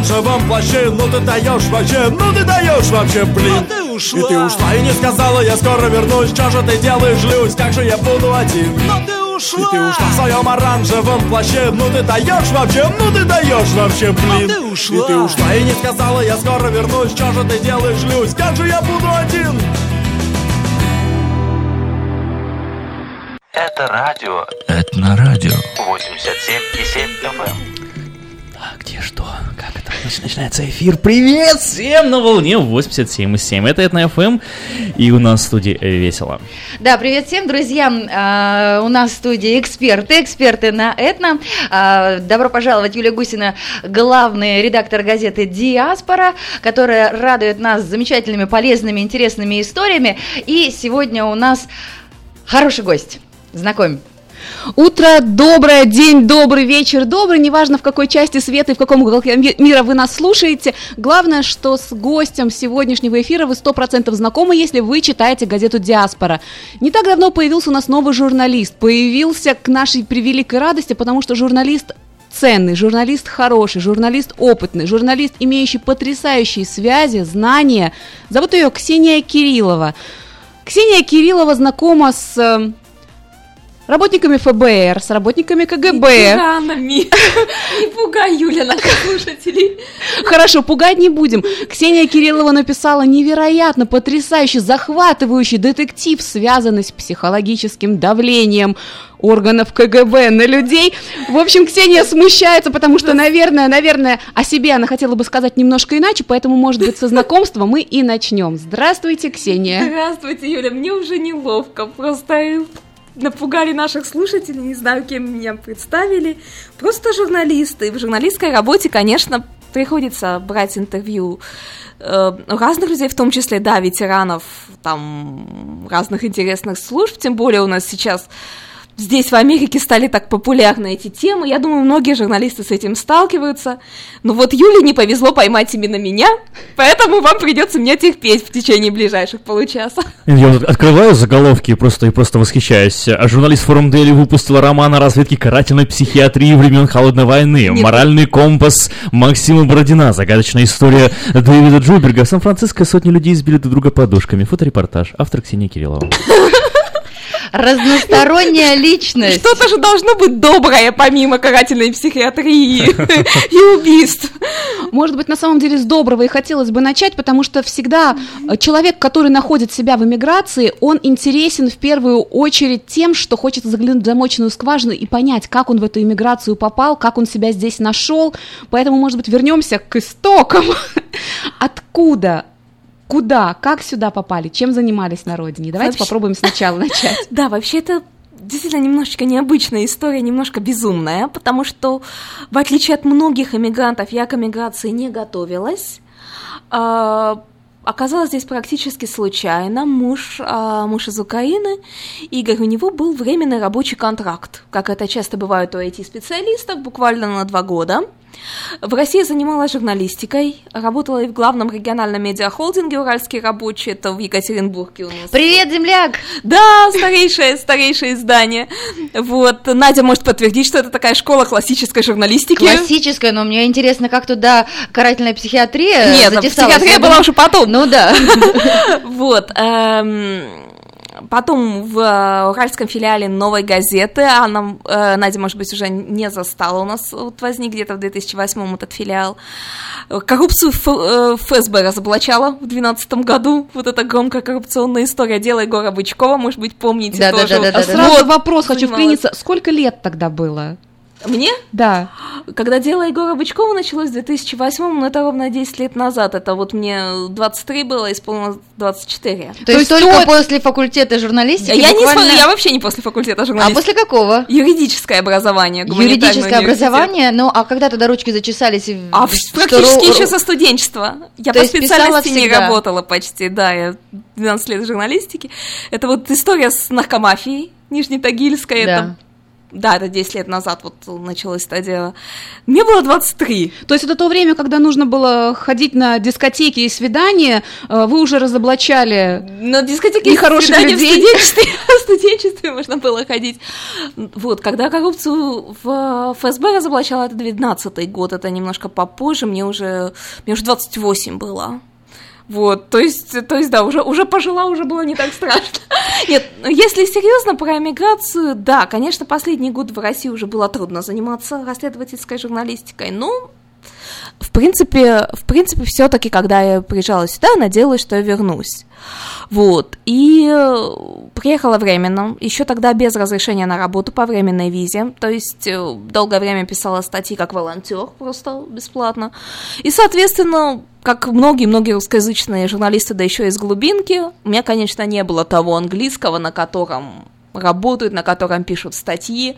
оранжевом плаще Ну ты даешь вообще, ну ты даешь вообще, блин А ты ушла. И ты ушла и не сказала, я скоро вернусь Что же ты делаешь, Люсь, как же я буду один Но ты ушла. И ты ушла в своем оранжевом плаще Ну ты даешь вообще, ну ты даешь вообще, блин ты ушла. И ты ушла и не сказала, я скоро вернусь Что же ты делаешь, Люсь, как же я буду один Это радио Это на радио. 87,7 FM. Нач- Начинается эфир. Привет всем на волне 87,7. Это на FM. И у нас в студии весело. Да, привет всем, друзья. А, у нас в студии эксперты, эксперты на Этно. А, добро пожаловать, Юлия Гусина, главный редактор газеты «Диаспора», которая радует нас замечательными, полезными, интересными историями. И сегодня у нас хороший гость. Знакомь. Утро доброе, день добрый, вечер добрый, неважно в какой части света и в каком уголке ми- мира вы нас слушаете. Главное, что с гостем сегодняшнего эфира вы 100% знакомы, если вы читаете газету «Диаспора». Не так давно появился у нас новый журналист. Появился к нашей превеликой радости, потому что журналист ценный, журналист хороший, журналист опытный, журналист, имеющий потрясающие связи, знания. Зовут ее Ксения Кириллова. Ксения Кириллова знакома с э, работниками ФБР, с работниками КГБ. Тиранами. Не пугай, Юля, наших слушателей. Хорошо, пугать не будем. Ксения Кириллова написала невероятно потрясающий, захватывающий детектив, связанный с психологическим давлением органов КГБ на людей. В общем, Ксения смущается, потому что, наверное, наверное, о себе она хотела бы сказать немножко иначе, поэтому, может быть, со знакомства мы и начнем. Здравствуйте, Ксения. Здравствуйте, Юля. Мне уже неловко. Просто напугали наших слушателей, не знаю, кем меня представили. Просто журналисты. В журналистской работе, конечно, приходится брать интервью э, разных людей, в том числе, да, ветеранов там разных интересных служб, тем более у нас сейчас здесь, в Америке, стали так популярны эти темы. Я думаю, многие журналисты с этим сталкиваются. Но вот Юле не повезло поймать именно меня, поэтому вам придется меня терпеть в течение ближайших получаса. Я вот открываю заголовки просто, и просто восхищаюсь. А журналист Форум Дели выпустил роман о разведке карательной психиатрии времен Холодной войны. Нет. Моральный компас Максима Бородина. Загадочная история Дэвида Джуберга. В Сан-Франциско сотни людей избили друг друга подушками. Фоторепортаж. Автор Ксения Кириллова. Разносторонняя личность. Что-то же должно быть доброе, помимо карательной психиатрии и убийств. Может быть, на самом деле с доброго и хотелось бы начать, потому что всегда э, человек, который находит себя в эмиграции, он интересен в первую очередь тем, что хочет заглянуть в замоченную скважину и понять, как он в эту эмиграцию попал, как он себя здесь нашел. Поэтому, может быть, вернемся к истокам. Откуда? Куда? Как сюда попали? Чем занимались на родине? Давайте Вообще- попробуем сначала начать. Да, вообще это действительно немножечко необычная история, немножко безумная, потому что, в отличие от многих эмигрантов, я к эмиграции не готовилась. А, Оказалось здесь практически случайно. Муж, а, муж из Украины, Игорь, у него был временный рабочий контракт, как это часто бывает у IT-специалистов, буквально на два года. В России занималась журналистикой, работала и в главном региональном медиахолдинге «Уральские рабочие», это в Екатеринбурге у нас. Привет, земляк! Да, старейшее, старейшее издание. Вот, Надя может подтвердить, что это такая школа классической журналистики. Классическая, но мне интересно, как туда карательная психиатрия Нет, психиатрия была уже потом. Ну да. Вот. Потом в э, уральском филиале «Новой газеты», она, э, Надя, может быть, уже не застала, у нас вот возник где-то в 2008 этот филиал. Коррупцию э, ФСБ разоблачала в 2012 году, вот эта громкая коррупционная история, дело Егора Бычкова, может быть, помните Да, да, тоже. да, да, А да. сразу Вот, вопрос хочу вклиниться. Сколько лет тогда было? Мне? Да. Когда дело Егора Бычкова началось в 2008, ну это ровно 10 лет назад, это вот мне 23 было, исполнилось 24. То есть есть только то- после факультета журналистики Я, не буквально- смо- я вообще не после факультета А журналистики. после какого? Юридическое образование. Юридическое образование, ну а когда тогда ручки зачесались? и А в- что практически ро- еще со студенчества. Я То по специальности не работала почти, да, я 12 лет в журналистике. Это вот история с наркомафией Нижнетагильской, Да. это да, это 10 лет назад вот началось это дело. Мне было 23. То есть это то время, когда нужно было ходить на дискотеки и свидания, э, вы уже разоблачали На дискотеке Нехороших свидания в людей. студенчестве, в студенчестве можно было ходить. Вот, когда коррупцию в ФСБ разоблачала, это 19 год, это немножко попозже, мне уже, мне уже 28 было. Вот, то есть, то есть, да, уже, уже пожила, уже было не так страшно. Нет, ну, если серьезно про эмиграцию, да, конечно, последний год в России уже было трудно заниматься расследовательской журналистикой, но в принципе, в принципе, все-таки, когда я приезжала сюда, надеялась, что я вернусь. Вот. И э, приехала временно, еще тогда без разрешения на работу по временной визе. То есть э, долгое время писала статьи как волонтер, просто бесплатно. И, соответственно, как многие-многие русскоязычные журналисты, да еще из глубинки, у меня, конечно, не было того английского, на котором работают, на котором пишут статьи.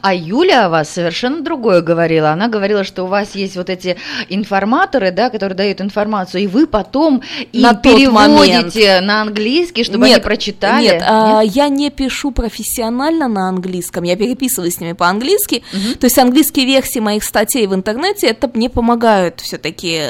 А Юля о вас совершенно другое говорила. Она говорила, что у вас есть вот эти информаторы, да, которые дают информацию, и вы потом и На переводите момент. на английский, чтобы нет, они прочитали. Нет, а, я не пишу профессионально на английском, я переписываюсь с ними по-английски. То есть английские версии моих статей в интернете, это мне помогают все-таки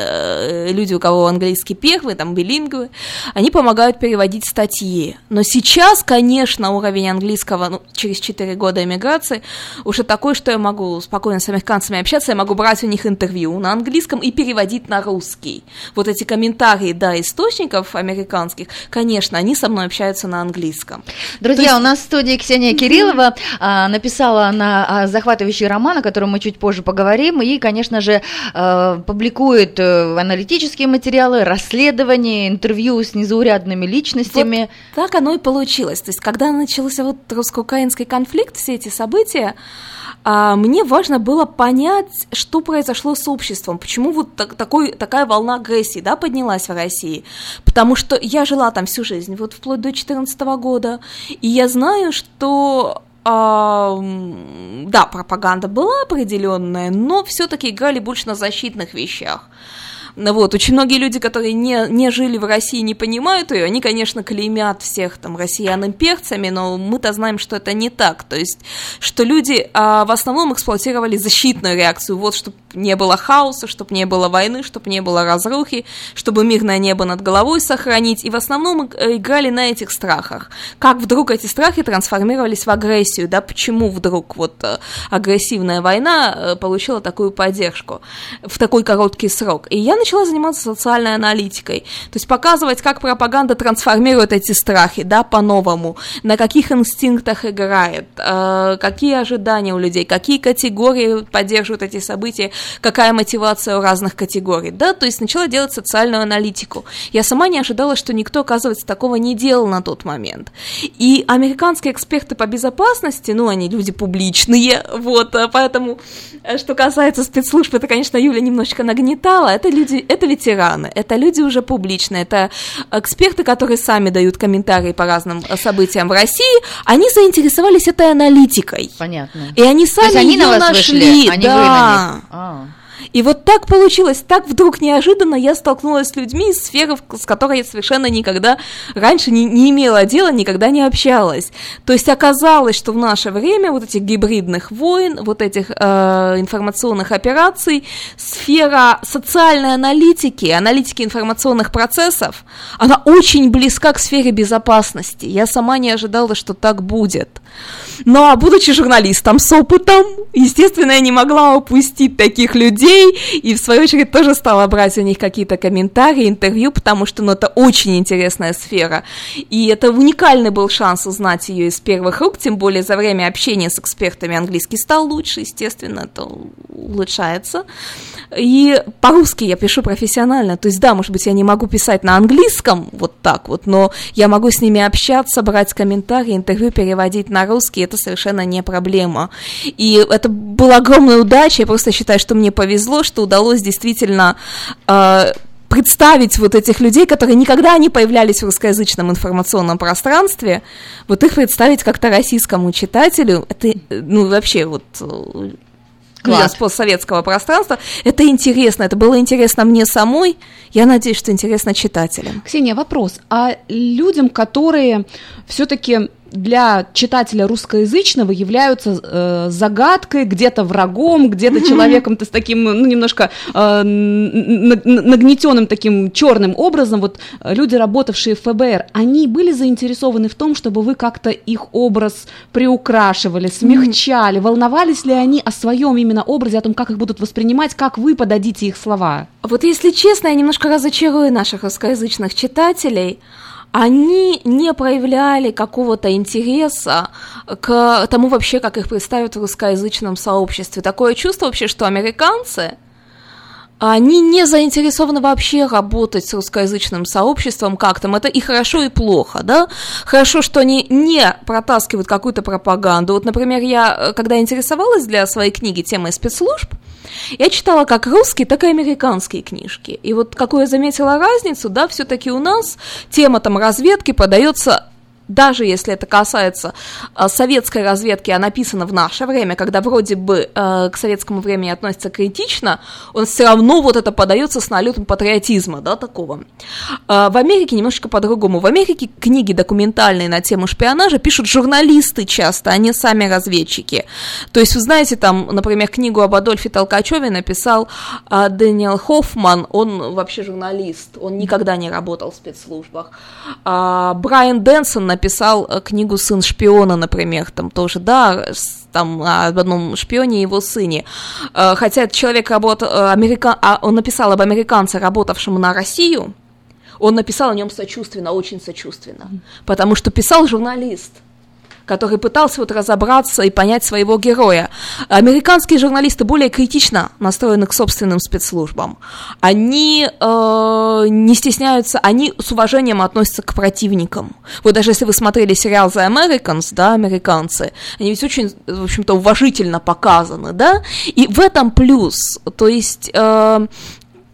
люди, у кого английский первый, там билингвы, они помогают переводить статьи. Но сейчас, конечно, уровень английского ну, через 4 года эмиграции уже такой, что я могу спокойно с американцами общаться, я могу брать у них интервью на английском и переводить на русский. Вот эти комментарии, да, источников американских, конечно, они со мной общаются на английском. Друзья, есть- у нас в студии Ксения Кириллова а, написала на а, захватывающий роман, о котором мы чуть позже поговорим, и, конечно же, а, публикует э, аналитические материалы, расследования, интервью с незаурядными личностями. Так оно и получилось. То есть, когда начался вот русско-украинский конфликт, все эти события, а, мне важно было понять, что произошло с обществом, почему вот так- такой, такая волна агрессии да, поднялась в России. Потому что я жила там всю жизнь, вот вплоть до 2014 года, и я знаю, что а, да, пропаганда была определенная, но все-таки играли больше на защитных вещах. Ну Вот, очень многие люди, которые не, не жили в России, не понимают ее, они, конечно, клеймят всех там россиян имперцами, но мы-то знаем, что это не так. То есть, что люди а, в основном эксплуатировали защитную реакцию, вот, чтобы не было хаоса, чтобы не было войны, чтобы не было разрухи, чтобы мирное небо над головой сохранить, и в основном э, играли на этих страхах. Как вдруг эти страхи трансформировались в агрессию, да, почему вдруг вот э, агрессивная война э, получила такую поддержку в такой короткий срок. И я начала заниматься социальной аналитикой, то есть показывать, как пропаганда трансформирует эти страхи, да, по-новому, на каких инстинктах играет, э, какие ожидания у людей, какие категории поддерживают эти события, какая мотивация у разных категорий, да, то есть начала делать социальную аналитику. Я сама не ожидала, что никто, оказывается, такого не делал на тот момент. И американские эксперты по безопасности, ну, они люди публичные, вот, а поэтому, э, что касается спецслужб, это, конечно, Юля немножечко нагнетала, это люди, это ветераны, это люди уже публичные, это эксперты, которые сами дают комментарии по разным э, событиям в России, они заинтересовались этой аналитикой. Понятно. И они То сами есть они её на вас нашли, вышли, а да. вы на них. А. И вот так получилось, так вдруг неожиданно я столкнулась с людьми из сферы, с которой я совершенно никогда раньше не, не имела дела, никогда не общалась. То есть оказалось, что в наше время вот этих гибридных войн, вот этих э, информационных операций, сфера социальной аналитики, аналитики информационных процессов, она очень близка к сфере безопасности. Я сама не ожидала, что так будет. Но, а будучи журналистом с опытом, естественно, я не могла упустить таких людей, и в свою очередь тоже стала брать у них какие-то комментарии, интервью, потому что ну, это очень интересная сфера. И это уникальный был шанс узнать ее из первых рук, тем более за время общения с экспертами английский стал лучше, естественно, это улучшается. И по-русски я пишу профессионально, то есть да, может быть, я не могу писать на английском вот так вот, но я могу с ними общаться, брать комментарии, интервью переводить на русский, это совершенно не проблема. И это была огромная удача, я просто считаю, что мне повезло, что удалось действительно э, представить вот этих людей, которые никогда не появлялись в русскоязычном информационном пространстве, вот их представить как-то российскому читателю, это, э, ну, вообще вот... э, ну, Класс. из постсоветского пространства. Это интересно, это было интересно мне самой, я надеюсь, что интересно читателям. Ксения, вопрос. А людям, которые все-таки для читателя русскоязычного являются э, загадкой, где-то врагом, где-то человеком-то с таким, ну, немножко э, нагнетенным таким черным образом. Вот э, люди, работавшие в ФБР, они были заинтересованы в том, чтобы вы как-то их образ приукрашивали, смягчали, волновались ли они о своем именно образе, о том, как их будут воспринимать, как вы подадите их слова? Вот если честно, я немножко разочарую наших русскоязычных читателей они не проявляли какого-то интереса к тому вообще, как их представят в русскоязычном сообществе. Такое чувство вообще, что американцы, они не заинтересованы вообще работать с русскоязычным сообществом как-то. Это и хорошо, и плохо, да? Хорошо, что они не протаскивают какую-то пропаганду. Вот, например, я, когда интересовалась для своей книги темой спецслужб, я читала как русские, так и американские книжки. И вот какую я заметила разницу, да, все-таки у нас тема там разведки подается даже если это касается э, советской разведки, а написано в наше время, когда вроде бы э, к советскому времени относится критично, он все равно вот это подается с налетом патриотизма, да, такого. Э, в Америке немножечко по-другому. В Америке книги документальные на тему шпионажа пишут журналисты часто, а не сами разведчики. То есть, вы знаете, там, например, книгу об Адольфе Толкачеве написал э, Дэниел Хоффман, он вообще журналист, он никогда не работал в спецслужбах. Э, Брайан Дэнсон написал э, книгу «Сын шпиона», например, там тоже, да, там об одном шпионе и его сыне. Э, хотя этот человек работал, э, америка... А, он написал об американце, работавшем на Россию, он написал о нем сочувственно, очень сочувственно, потому что писал журналист который пытался вот разобраться и понять своего героя. Американские журналисты более критично настроены к собственным спецслужбам. Они э, не стесняются, они с уважением относятся к противникам. Вот даже если вы смотрели сериал The Americans, да, американцы, они ведь очень, в общем-то, уважительно показаны, да, и в этом плюс, то есть э,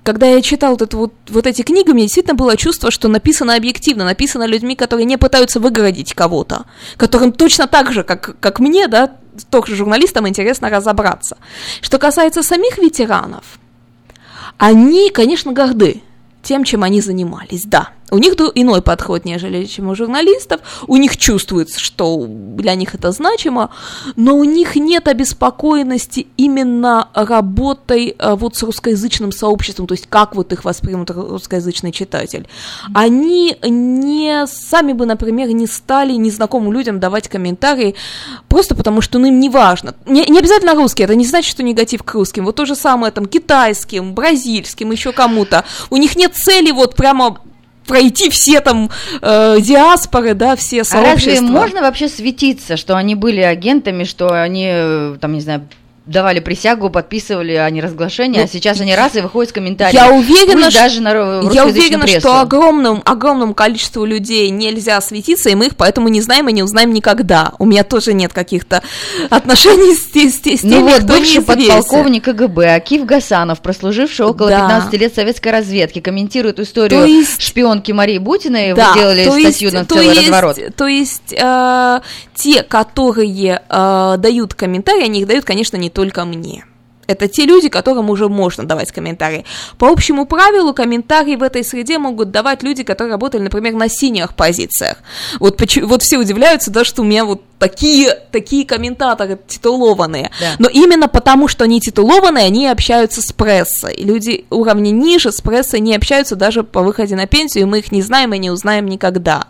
когда я читал вот, вот, вот эти книги, у меня действительно было чувство, что написано объективно, написано людьми, которые не пытаются выгородить кого-то, которым точно так же, как, как мне, да, тоже журналистам интересно разобраться. Что касается самих ветеранов, они, конечно, горды тем, чем они занимались, да. У них иной подход, нежели чем у журналистов. У них чувствуется, что для них это значимо, но у них нет обеспокоенности именно работой э, вот с русскоязычным сообществом, то есть как вот их воспримут русскоязычный читатель. Они не сами бы, например, не стали незнакомым людям давать комментарии, просто потому что ну, им не важно. Не, не обязательно русские, это не значит, что негатив к русским. Вот то же самое там китайским, бразильским, еще кому-то. У них нет цели вот прямо пройти все там э, диаспоры, да, все сообщества. А разве можно вообще светиться, что они были агентами, что они, э, там, не знаю, давали присягу, подписывали о неразглашении, ну, а сейчас они раз и выходят с комментариями. Я уверена, что, даже на я уверена что огромному, огромному количеству людей нельзя светиться, и мы их поэтому не знаем и не узнаем никогда. У меня тоже нет каких-то отношений с, с, с, с ну теми, ну вот, кто бывший подполковник КГБ Акив Гасанов, прослуживший около да. 15 лет советской разведки, комментирует историю есть, шпионки Марии Бутиной, да, вы делали статью есть, на целый есть, разворот. То есть э, те, которые э, дают комментарии, они их дают, конечно, не только мне. Это те люди, которым уже можно давать комментарии. По общему правилу, комментарии в этой среде могут давать люди, которые работали, например, на синих позициях. Вот, вот все удивляются, да, что у меня вот такие, такие комментаторы титулованные. Да. Но именно потому, что они титулованные, они общаются с прессой. Люди уровня ниже с прессой не общаются даже по выходе на пенсию, и мы их не знаем и не узнаем никогда.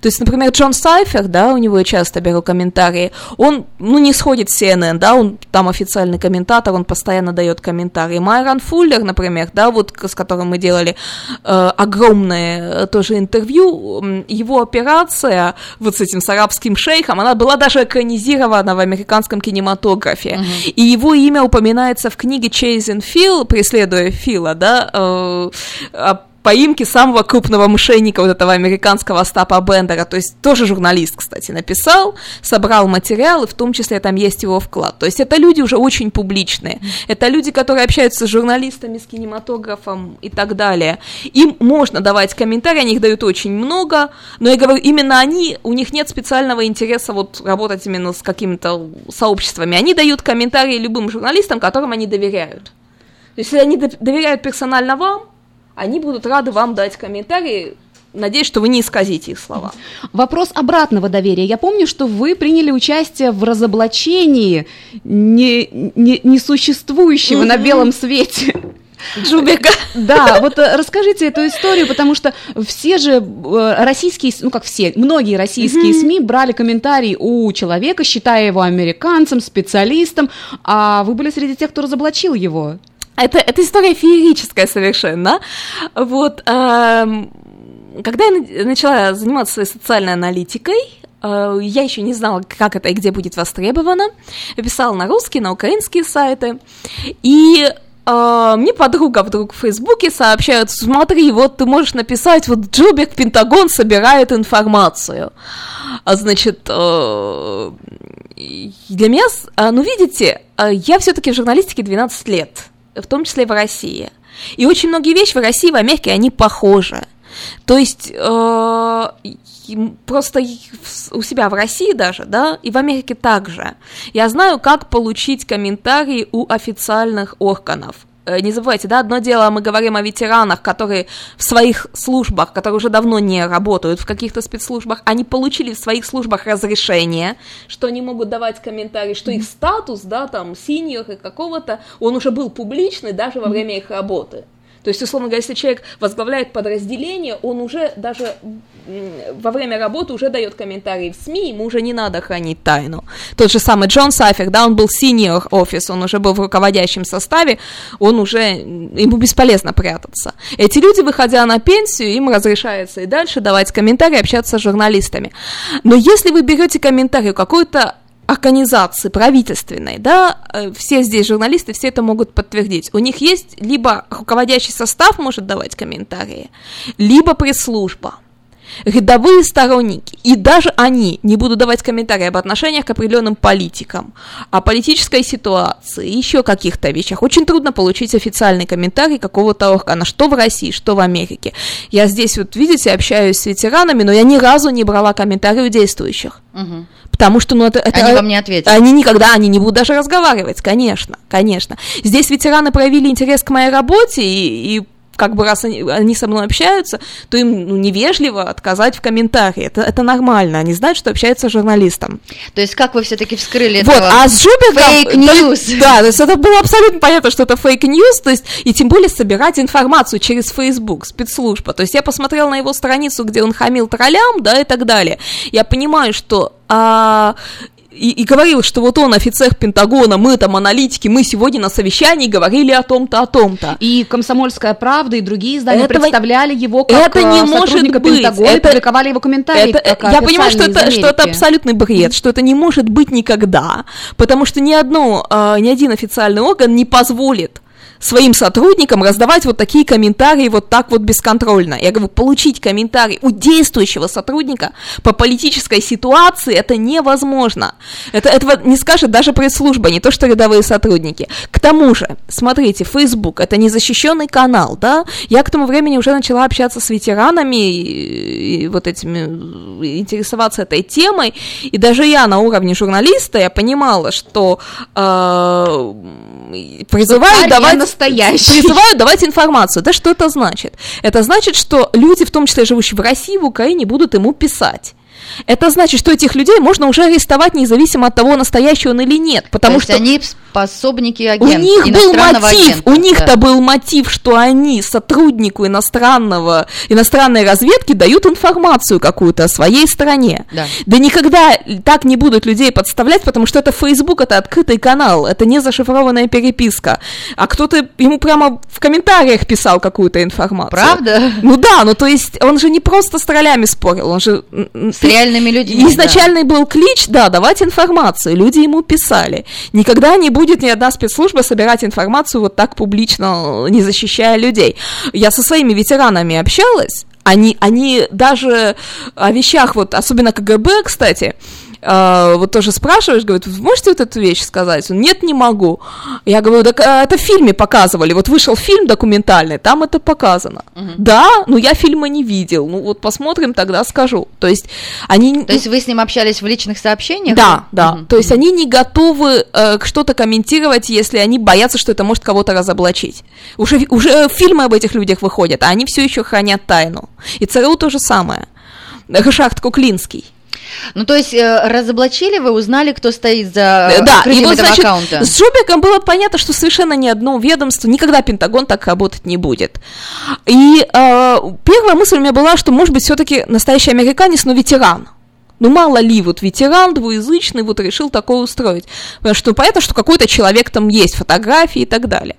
То есть, например, Джон Сайфер, да, у него я часто беру комментарии, он, ну, не сходит с CNN, да, он там официальный комментатор, он постоянно дает комментарии. Майрон Фуллер, например, да, вот с которым мы делали э, огромное э, тоже интервью, его операция вот с этим с арабским шейхом, она была даже экранизирована в американском кинематографе. Uh-huh. И его имя упоминается в книге Chasing Phil, преследуя Фила, да, э, поимки самого крупного мошенника вот этого американского Остапа Бендера, то есть тоже журналист, кстати, написал, собрал материалы, в том числе там есть его вклад. То есть это люди уже очень публичные, это люди, которые общаются с журналистами, с кинематографом и так далее. Им можно давать комментарии, они их дают очень много, но я говорю, именно они, у них нет специального интереса вот работать именно с какими-то сообществами. Они дают комментарии любым журналистам, которым они доверяют. То есть, если они доверяют персонально вам, они будут рады вам дать комментарии надеюсь, что вы не исказите их слова. Вопрос обратного доверия. Я помню, что вы приняли участие в разоблачении не, не- несуществующего на белом свете. Джубика. Да, вот э, расскажите эту историю, потому что все же э, российские, ну как все, многие российские СМИ брали комментарий у человека, считая его американцем, специалистом, а вы были среди тех, кто разоблачил его. Это, это история феерическая совершенно. Вот, эм, когда я на- начала заниматься своей социальной аналитикой, э, я еще не знала, как это и где будет востребовано. Я писала на русские, на украинские сайты. И э, мне подруга вдруг в Фейсбуке сообщает, смотри, вот ты можешь написать, вот Джубик Пентагон собирает информацию. А, значит, э, для меня, а, ну, видите, а, я все-таки в журналистике 12 лет, в том числе в России. И очень многие вещи в России и в Америке, они похожи. То есть э, просто у себя в России даже, да, и в Америке также. Я знаю, как получить комментарии у официальных органов. Э, Не забывайте, да, одно дело, мы говорим о ветеранах, которые в своих службах, которые уже давно не работают в каких-то спецслужбах, они получили в своих службах разрешение, что они могут давать комментарии, что их статус, да, там, синьор и какого-то, он уже был публичный даже во время их работы. То есть, условно говоря, если человек возглавляет подразделение, он уже даже во время работы уже дает комментарии в СМИ, ему уже не надо хранить тайну. Тот же самый Джон Сайфер, да, он был senior офис, он уже был в руководящем составе, он уже, ему бесполезно прятаться. Эти люди, выходя на пенсию, им разрешается и дальше давать комментарии, общаться с журналистами. Но если вы берете комментарий какой-то организации правительственной, да, э, все здесь журналисты, все это могут подтвердить. У них есть либо руководящий состав может давать комментарии, либо пресс-служба рядовые сторонники, и даже они не будут давать комментарии об отношениях к определенным политикам, о политической ситуации, еще каких-то вещах. Очень трудно получить официальный комментарий какого-то органа, что в России, что в Америке. Я здесь вот, видите, общаюсь с ветеранами, но я ни разу не брала комментарий у действующих. Потому что, ну, это... это- Они вам не ответят. Они никогда, они не будут даже разговаривать, конечно, конечно. Здесь ветераны проявили интерес к моей работе, и, и как бы раз они, они со мной общаются, то им ну, невежливо отказать в комментарии. Это, это нормально, они знают, что общаются с журналистом. То есть как вы все-таки вскрыли Вот, этого? а с Жубиком... News. Да, то есть это было абсолютно понятно, что это fake news, то есть, и тем более собирать информацию через Facebook, спецслужба. То есть я посмотрела на его страницу, где он хамил троллям, да, и так далее. Я понимаю, что... а, и, и говорил, что вот он офицер Пентагона, мы там аналитики, мы сегодня на совещании говорили о том-то, о том-то. И «Комсомольская правда», и другие издания Этого- представляли его как это не э, может сотрудника быть. Пентагона и Это- публиковали его комментарии. Это- как я понимаю, что это, что это абсолютный бред, что это не может быть никогда, потому что ни одно, э, ни один официальный орган не позволит своим сотрудникам раздавать вот такие комментарии вот так вот бесконтрольно. Я говорю, получить комментарий у действующего сотрудника по политической ситуации это невозможно. Это, этого не скажет даже пресс-служба, не то что рядовые сотрудники. К тому же, смотрите, Facebook это незащищенный канал, да? Я к тому времени уже начала общаться с ветеранами и, и вот этими, интересоваться этой темой, и даже я на уровне журналиста, я понимала, что э, призываю давать... настоящий. Призываю давать информацию. Да что это значит? Это значит, что люди, в том числе живущие в России, в Украине, будут ему писать. Это значит, что этих людей можно уже арестовать независимо от того, настоящий он или нет. Потому То есть что они пособники у агента, них был мотив, агента, у них-то да. был мотив, что они сотруднику иностранного, иностранной разведки дают информацию какую-то о своей стране. Да. Да никогда так не будут людей подставлять, потому что это Facebook, это открытый канал, это не зашифрованная переписка. А кто-то ему прямо в комментариях писал какую-то информацию. Правда? Ну да, ну то есть он же не просто с троллями спорил, он же... С реальными людьми, Изначальный был клич, да, давать информацию, люди ему писали. Никогда не будет ни одна спецслужба собирать информацию вот так публично, не защищая людей. Я со своими ветеранами общалась, они, они даже о вещах, вот особенно КГБ, кстати, э, вот тоже спрашиваешь, говорит, вы можете вот эту вещь сказать? Он, нет, не могу. Я говорю, так а, это в фильме показывали, вот вышел фильм документальный, там это показано. Да, но я фильма не видел, ну вот посмотрим, тогда скажу. То есть они... То есть вы с ним общались в личных сообщениях? Да, да. Мгм. То есть они не готовы э, что-то комментировать, если они боятся, что это может кого-то разоблачить. Уже, уже фильмы об этих людях выходят, а они все еще хранят тайну. И ЦРУ то же самое. Рашард Куклинский. Ну, то есть э, разоблачили вы, узнали, кто стоит за Э, да, и вот, значит, аккаунта? с Жубиком было понятно, что совершенно ни одно ведомство, никогда Пентагон так работать не будет. И э, первая мысль у меня была, что, может быть, все-таки настоящий американец, но ветеран. Ну, мало ли, вот ветеран двуязычный вот решил такое устроить. Потому что понятно, что какой-то человек там есть, фотографии и так далее.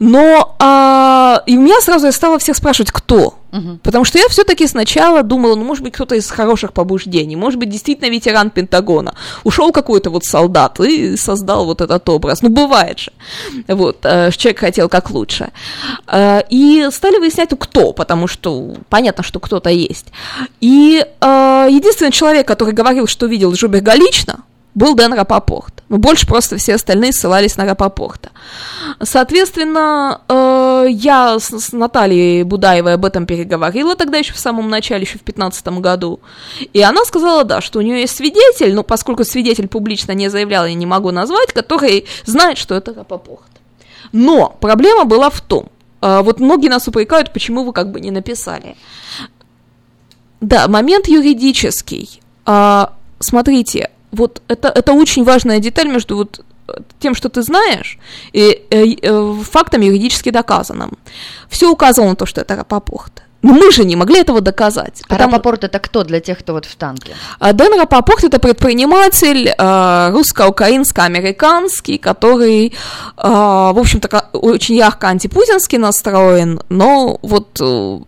Но а, и у меня сразу я стала всех спрашивать, кто? Потому что я все-таки сначала думала, ну, может быть, кто-то из хороших побуждений, может быть, действительно ветеран Пентагона. Ушел какой-то вот солдат и создал вот этот образ. Ну, бывает же. Вот, э, человек хотел как лучше. Э, И стали выяснять, ну, кто, потому что понятно, что кто-то есть. И э, единственный человек, который говорил, что видел Жуберга лично, был Дэн Рапопорт. Ну, больше просто все остальные ссылались на Рапопорта. Соответственно, э, я с, с Натальей Будаевой об этом переговорила тогда еще в самом начале, еще в 2015 году. И она сказала, да, что у нее есть свидетель, но поскольку свидетель публично не заявлял, я не могу назвать, который знает, что это Рапопорт. Но проблема была в том, э, вот многие нас упрекают, почему вы как бы не написали. Да, момент юридический. А, смотрите, вот это, это очень важная деталь между вот э, тем, что ты знаешь, и э, э, фактом юридически доказанным. Все указывало на то, что это Рапопорт. Но мы же не могли этого доказать. А потому- Рапопорт это кто для тех, кто вот в танке? а Дэн Рапопорт это предприниматель э, русско-украинско-американский, который, э, в общем-то, очень ярко антипутински настроен, но вот э,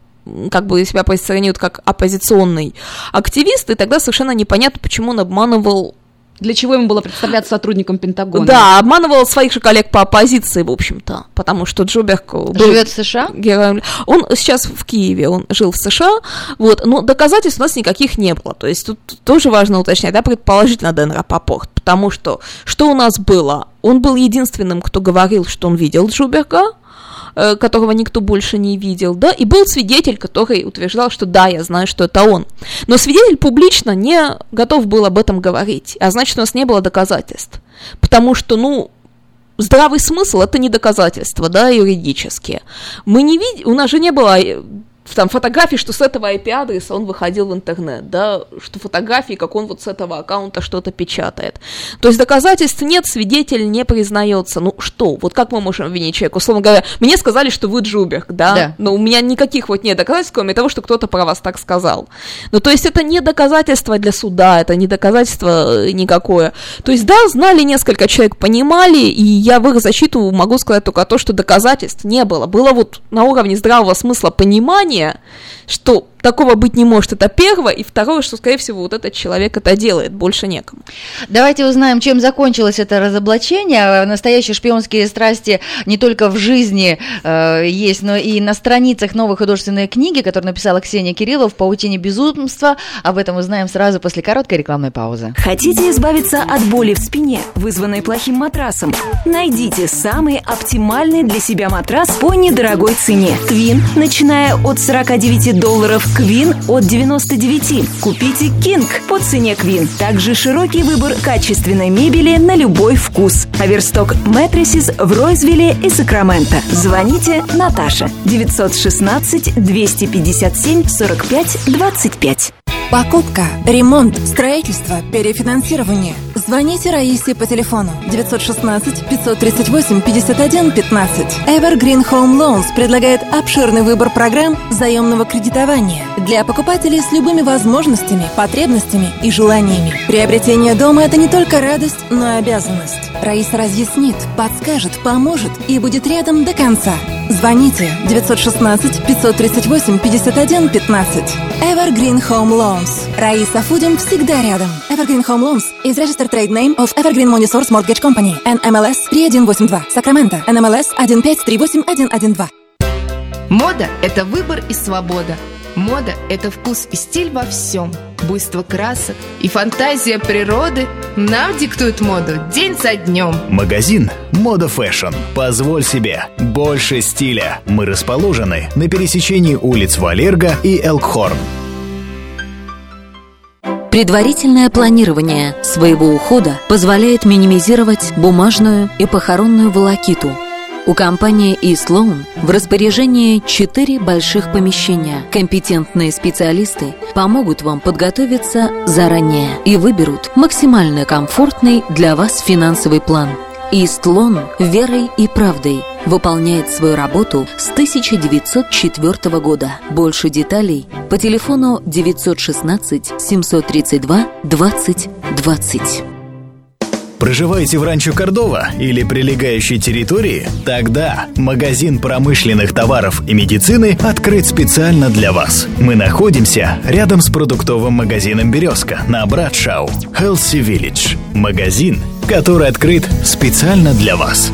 как бы себя позиционирует как оппозиционный активист, и тогда совершенно непонятно, почему он обманывал Для чего ему было представляться сотрудником Пентагона? да, обманывал своих же коллег по оппозиции, в общем-то, потому что Джуберг был Живет в США? героем. Он сейчас в Киеве, он жил в США, вот, но доказательств у нас никаких не было. То есть тут тоже важно уточнять, да, предположительно Дэн Рапопорт, потому что что у нас было? Он был единственным, кто говорил, что он видел Джуберга, которого никто больше не видел, да, и был свидетель, который утверждал, что да, я знаю, что это он. Но свидетель публично не готов был об этом говорить, а значит, у нас не было доказательств. Потому что, ну, здравый смысл это не доказательства, да, юридические. Мы не видим, у нас же не было э, там фотографий, что с этого IP-адреса он выходил в интернет, да, что фотографии, как он вот с этого аккаунта что-то печатает. То есть доказательств нет, свидетель не признается. Ну что, вот как мы можем обвинить человека? Условно говоря, мне сказали, что вы Джуберг, да? Да. но у меня никаких вот нет доказательств, кроме того, что кто-то про вас так сказал. Ну, то есть это не доказательство для суда, это не доказательство э, никакое. То есть, да, знали несколько человек, понимали, и я в их защиту могу сказать только то, что доказательств не было. Было вот на уровне здравого смысла понимание, что такого быть не может, это первое, и второе, что, скорее всего, вот этот человек это делает, больше некому. Давайте узнаем, чем закончилось это разоблачение. Настоящие шпионские страсти не только в жизни э, есть, но и на страницах новой художественной книги, которую написала Ксения Кириллов «Паутине безумства». Об этом узнаем сразу после короткой рекламной паузы. Хотите избавиться от боли в спине, вызванной плохим матрасом? Найдите самый оптимальный для себя матрас по недорогой цене. Твин, начиная от 49 долларов, Квин от 99. Купите King по цене Квин. Также широкий выбор качественной мебели на любой вкус. Аверсток Мэтрисис в Ройзвилле и Сакраменто. Звоните Наташа 916 257 45 25. Покупка, ремонт, строительство, перефинансирование. Звоните Раисе по телефону 916 538 51 15. Evergreen Home Loans предлагает обширный выбор программ заемного кредитования для покупателей с любыми возможностями, потребностями и желаниями. Приобретение дома – это не только радость, но и обязанность. Раиса разъяснит, подскажет, поможет и будет рядом до конца. Звоните 916 538 51 15. Evergreen Home Loans. Раиса Фудин всегда рядом. Evergreen Home Loans is registered trade name of Evergreen Money Source Mortgage Company. NMLS 3182. Сакраменто. NMLS 1538112. Мода – это выбор и свобода. Мода – это вкус и стиль во всем. Буйство красок и фантазия природы нам диктуют моду день за днем. Магазин «Мода Fashion». Позволь себе больше стиля. Мы расположены на пересечении улиц Валерга и Элкхорн. Предварительное планирование своего ухода позволяет минимизировать бумажную и похоронную волокиту. У компании eSloan в распоряжении четыре больших помещения. Компетентные специалисты помогут вам подготовиться заранее и выберут максимально комфортный для вас финансовый план. Истлон верой и правдой выполняет свою работу с 1904 года. Больше деталей по телефону 916 732 20 20. Проживаете в Ранчо Кордова или прилегающей территории? Тогда магазин промышленных товаров и медицины открыт специально для вас. Мы находимся рядом с продуктовым магазином «Березка» на Братшау. Healthy Village. Магазин, который открыт специально для вас.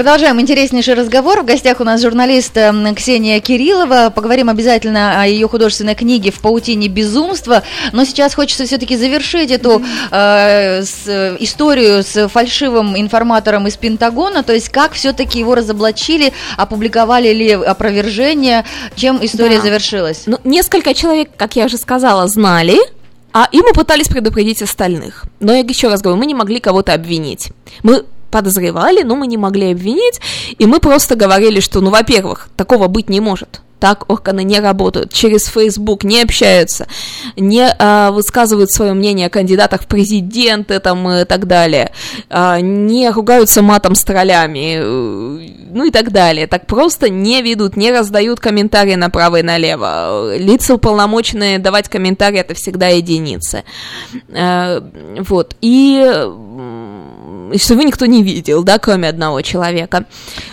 Продолжаем интереснейший разговор. В гостях у нас журналист эм, Ксения Кириллова. Поговорим обязательно о ее художественной книге «В паутине безумства». Но сейчас хочется все-таки завершить эту э, с, историю с фальшивым информатором из Пентагона. То есть как все-таки его разоблачили, опубликовали ли опровержение, чем история Да. завершилась? Ну, несколько человек, как я уже сказала, знали, а и мы пытались предупредить остальных. Но я еще раз говорю, мы не могли кого-то обвинить. Мы подозревали, но мы не могли обвинить, и мы просто говорили, что, ну, во-первых, такого быть не может. Так органы не работают, через Facebook не общаются, не а, высказывают свое мнение о кандидатах в президенты там, и так далее, а, не ругаются матом с троллями, э, ну и так далее. Так просто не ведут, не раздают комментарии направо и налево. Лица уполномоченные давать комментарии это всегда единицы. Э, Вот. И м, чтобы никто не видел, да, кроме одного человека.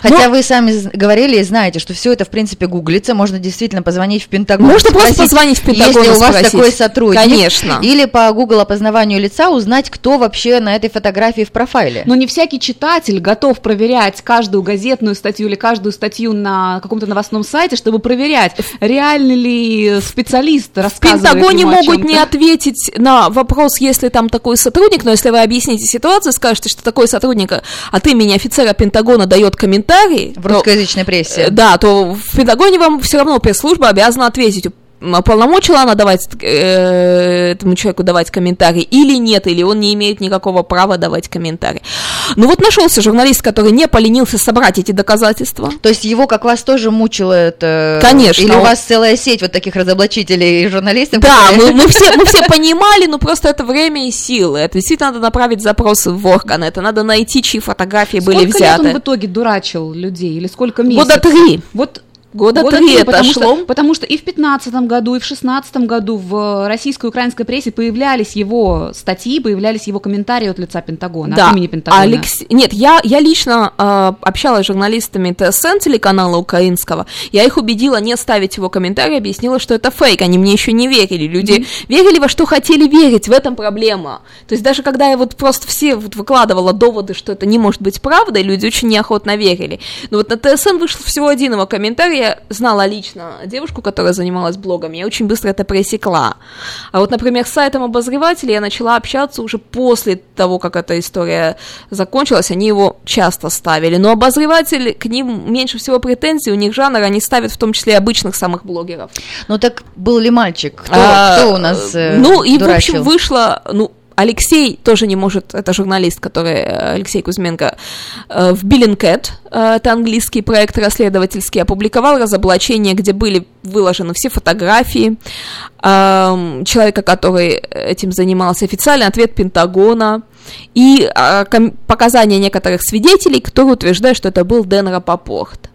Хотя Но- вы сами говорили и знаете, что все это, в принципе, гуглится. Можно действительно позвонить в Пентагон. Можно просто спросить, позвонить в Пентагон Если у вас спросить. такой сотрудник. Конечно. Или по Google опознаванию лица узнать, кто вообще на этой фотографии в профайле. Но не всякий читатель готов проверять каждую газетную статью или каждую статью на каком-то новостном сайте, чтобы проверять, реально ли специалист В рассказывает Пентагоне ему о могут не ответить на вопрос, если там такой сотрудник, но если вы объясните ситуацию, скажете, что такой сотрудник от имени офицера Пентагона дает комментарий, В то- русскоязычной прессе. Э, Да, то в Пентагоне вам все равно пресс-служба обязана ответить. Полномочила она давать э, этому человеку давать комментарий или нет, или он не имеет никакого права давать комментарий. Ну вот нашелся журналист, который не поленился собрать эти доказательства. То есть его, как вас, тоже мучило это? Конечно. Или у вас целая сеть вот таких разоблачителей и журналистов? Да, которые- мы, мы все, мы все понимали, но просто это время и силы. Это действительно надо направить запросы в орган, это надо найти, чьи фотографии были Сколько лет взяты. он в итоге дурачил людей? Или сколько месяцев? Года три. Вот Года три это потому шло. Что, потому что и в 15 году, и в 16 году в российской и украинской прессе появлялись его статьи, появлялись его комментарии от лица Пентагона, от имени Пентагона. Алекс... Нет, я, я лично э, общалась с журналистами ТСН телеканала украинского. Я их убедила не ставить его комментарий, объяснила, что это фейк. Они мне еще не верили. Люди верили во что хотели верить. В этом проблема. То есть даже когда я вот просто все вот выкладывала доводы, что это не может быть правдой, люди очень неохотно верили. Но вот на ТСН вышел всего один его комментарий. Я знала лично девушку, которая занималась блогом. Я очень быстро это пресекла. А вот, например, с сайтом обозревателя я начала общаться уже после того, как эта история закончилась. Они его часто ставили. Но обозреватель, к ним меньше всего претензий, у них жанр, они ставят в том числе обычных самых блогеров. Ну так был ли мальчик? Кто, А, кто у нас э, Ну, и, в дурачил? общем, вышло, ну, Алексей тоже не может, это журналист, который, э, Алексей Кузьменко, э, в Billingcat, э, это английский проект расследовательский, опубликовал разоблачение, где были выложены все фотографии эм, человека, который этим занимался, официальный ответ Пентагона и показания некоторых свидетелей, которые утверждают, что это был Дэн Рапопорт.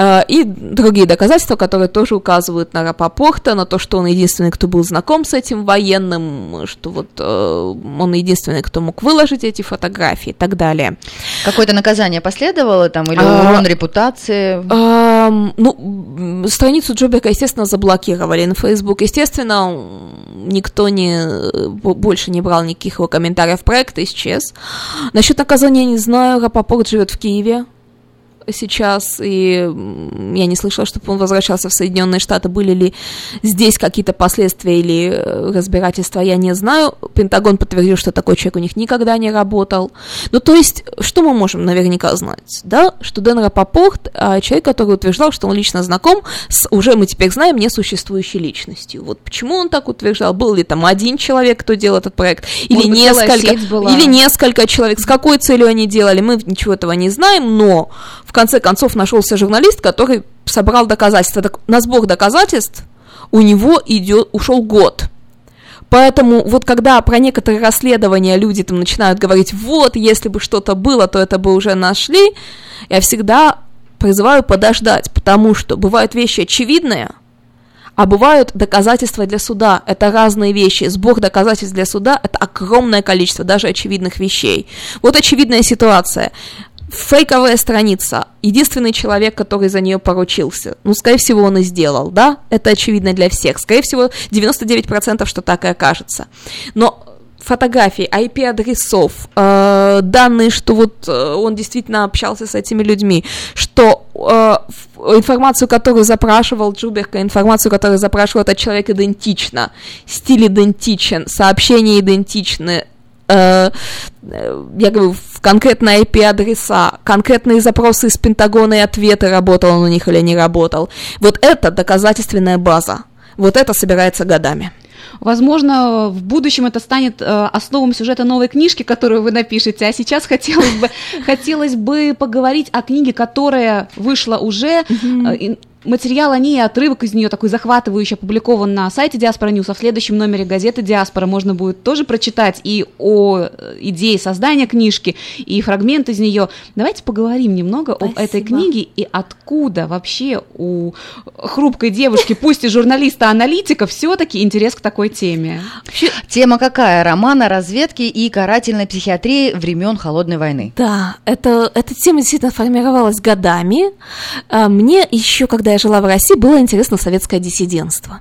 Э, И другие доказательства, которые тоже указывают на Рапопорта, на то, что он единственный, кто был знаком с этим военным, что вот э, он единственный, кто мог выложить эти фотографии и так далее. Какое-то наказание последовало там или А, урон репутации? Эм, ну, страницу Джобека, естественно, заблокировали на Facebook. Естественно, никто не, бо- больше не брал никаких его комментариев. Проект исчез. Насчет наказания не знаю. Рапопорт живет в Киеве сейчас, и я не слышала, чтобы он возвращался в Соединенные Штаты. Были ли здесь какие-то последствия или э, разбирательства, я не знаю. Пентагон подтвердил, что такой человек у них никогда не работал. Ну, то есть, что мы можем наверняка знать, да? Что Дэн Рапопорт, а, человек, который утверждал, что он лично знаком с, уже мы теперь знаем, несуществующей личностью. Вот почему он так утверждал? Был ли там один человек, кто делал этот проект? Или Может несколько? Или несколько человек? С какой целью они делали? Мы ничего этого не знаем, но в конце концов нашелся журналист, который собрал доказательства. Так, на сбор доказательств у него идет, ушел год. Поэтому вот когда про некоторые расследования люди там начинают говорить, вот, если бы что-то было, то это бы уже нашли, я всегда призываю подождать, потому что бывают вещи очевидные, а бывают доказательства для суда. Это разные вещи. Сбор доказательств для суда – это огромное количество даже очевидных вещей. Вот очевидная ситуация. Фейковая страница. Единственный человек, который за нее поручился. Ну, скорее всего, он и сделал, да? Это очевидно для всех. Скорее всего, 99% что так и окажется. Но фотографии, IP-адресов, э, данные, что вот э, он действительно общался с этими людьми, что э, информацию, которую запрашивал Джуберка, информацию, которую запрашивал этот человек, идентична, стиль идентичен, сообщения идентичны, я говорю, в конкретные IP-адреса, конкретные запросы из Пентагона и ответы, работал он у них или не работал. Вот это доказательственная база. Вот это собирается годами. Возможно, в будущем это станет э, основой сюжета новой книжки, которую вы напишете. А сейчас хотелось бы, хотелось бы поговорить о книге, которая вышла уже. Материал о ней, отрывок из нее такой захватывающий, опубликован на сайте Диаспора News, а в следующем номере газеты Диаспора можно будет тоже прочитать и о э, идее создания книжки, и фрагмент из нее. Давайте поговорим немного об этой Спасибо. книге и откуда вообще у хрупкой девушки, пусть и журналиста-аналитика, все-таки интерес к такой теме. Тема какая? Роман о разведке и карательной психиатрии времен Холодной войны. Да, это, эта тема действительно формировалась годами. А, Мне еще, когда я жила в России, было интересно советское диссидентство.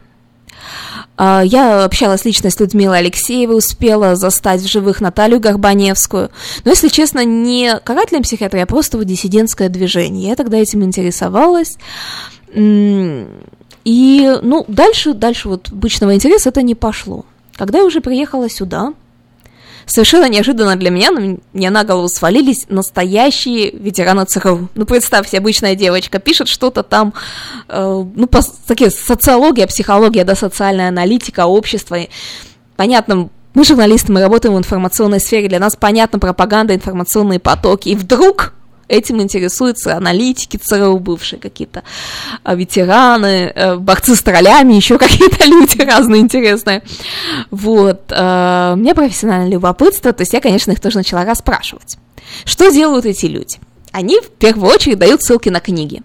А, Я общалась лично с Людмилой Алексеевой, успела застать в живых Наталью Горбаневскую. Но, если честно, не карательная психиатрия, а просто вот диссидентское движение. Я тогда этим интересовалась. И, ну, дальше, дальше вот обычного интереса это не пошло. Когда я уже приехала сюда, Совершенно неожиданно для меня на меня на голову свалились настоящие ветераны ЦРУ. Ну, представьте, обычная девочка пишет что-то там, э, ну, по, такие, социология, психология, да, социальная аналитика, общество. Понятно, мы журналисты, мы работаем в информационной сфере, для нас понятна пропаганда, информационные потоки. И вдруг этим интересуются аналитики ЦРУ, бывшие какие-то а, ветераны, э, борцы с троллями, еще какие-то люди разные интересные. Вот. э, Мне профессиональное любопытство, то есть я, конечно, их тоже начала расспрашивать. Что делают эти люди? Они в первую очередь дают ссылки на книги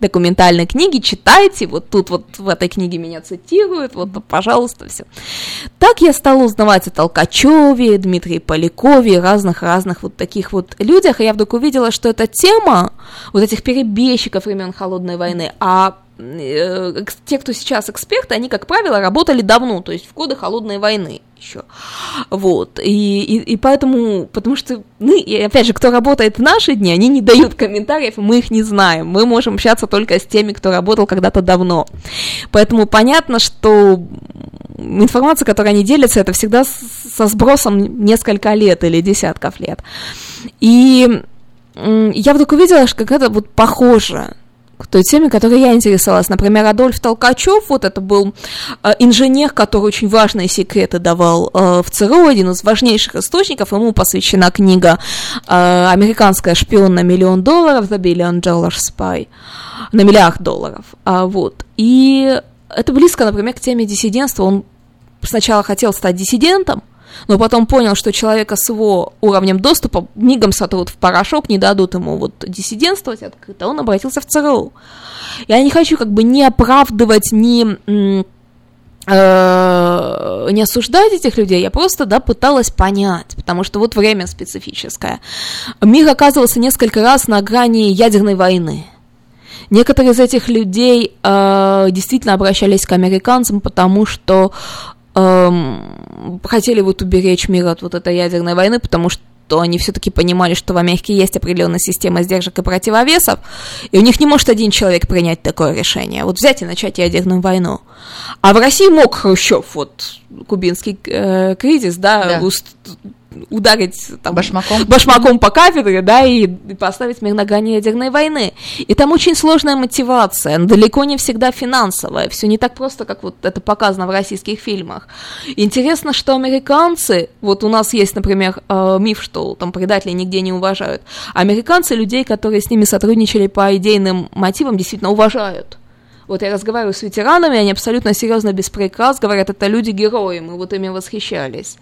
документальные книги, читайте, вот тут вот в этой книге меня цитируют, вот, пожалуйста, все. Так я стала узнавать о Толкачеве, Дмитрии Полякове, разных-разных вот таких вот людях, и я вдруг увидела, что эта тема вот этих перебежчиков времен Холодной войны, а те, кто сейчас эксперты, они, как правило, работали давно, то есть в годы Холодной войны еще. Вот. И, и, и поэтому, потому что, ну, и опять же, кто работает в наши дни, они не дают комментариев, мы их не знаем. Мы можем общаться только с теми, кто работал когда-то давно. Поэтому понятно, что информация, которой они делятся, это всегда со сбросом несколько лет или десятков лет. И я вдруг увидела, что какая-то вот похожая к той теме, которой я интересовалась. Например, Адольф Толкачев, вот это был э, инженер, который очень важные секреты давал э, в ЦРУ, один из важнейших источников, ему посвящена книга э, «Американская шпион на миллион долларов», «The Billion Dollar Spy», на миллиард долларов, а, вот, и это близко, например, к теме диссидентства, он сначала хотел стать диссидентом, но потом понял, что человека с его уровнем доступа мигом сотрут в порошок, не дадут ему вот диссидентствовать открыто, он обратился в ЦРУ. Я не хочу как бы не оправдывать, не э, не осуждать этих людей, я просто, да, пыталась понять, потому что вот время специфическое. Мир оказывался несколько раз на грани ядерной войны. Некоторые из этих людей э, действительно обращались к американцам, потому что э, хотели вот уберечь мир от вот этой ядерной войны, потому что то они все-таки понимали, что в Америке есть определенная система сдержек и противовесов, и у них не может один человек принять такое решение. Вот взять и начать ядерную войну. А в России мог Хрущев, вот кубинский э, кризис, да, Да. уст- ударить там, Башмаком. башмаком по кафедре, да, и, поставить мир на грани ядерной войны. И там очень сложная мотивация, далеко не всегда финансовая, все не так просто, как вот это показано в российских фильмах. Интересно, что американцы, вот у нас есть, например, э, миф, что там предатели нигде не уважают, американцы людей, которые с ними сотрудничали по идейным мотивам, действительно уважают. Вот я разговариваю с ветеранами, они абсолютно серьезно, без прикрас, говорят, это люди-герои, мы вот ими восхищались.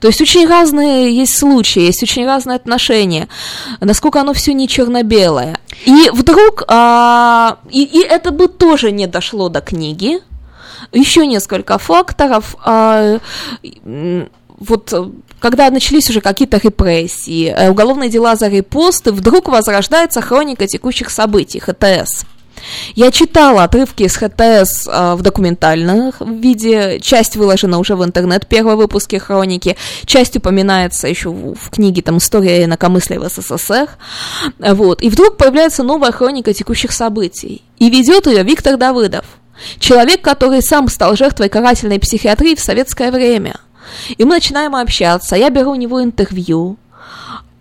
То есть очень разные есть случаи, есть очень разные отношения, насколько оно все не черно-белое. И вдруг, а, и, и это бы тоже не дошло до книги, еще несколько факторов. а, вот когда начались уже какие-то репрессии, э, уголовные дела за репосты, вдруг возрождается хроника текущих событий, ХТС. Я читала отрывки из ХТС э, в документальном виде, часть выложена уже в интернет, первые выпуски хроники, часть упоминается еще в, в книге там «История инакомыслия в СССР». Вот. И вдруг появляется новая хроника текущих событий. И ведет ее Виктор Давыдов, человек, который сам стал жертвой карательной психиатрии в советское время. И мы начинаем общаться, я беру у него интервью,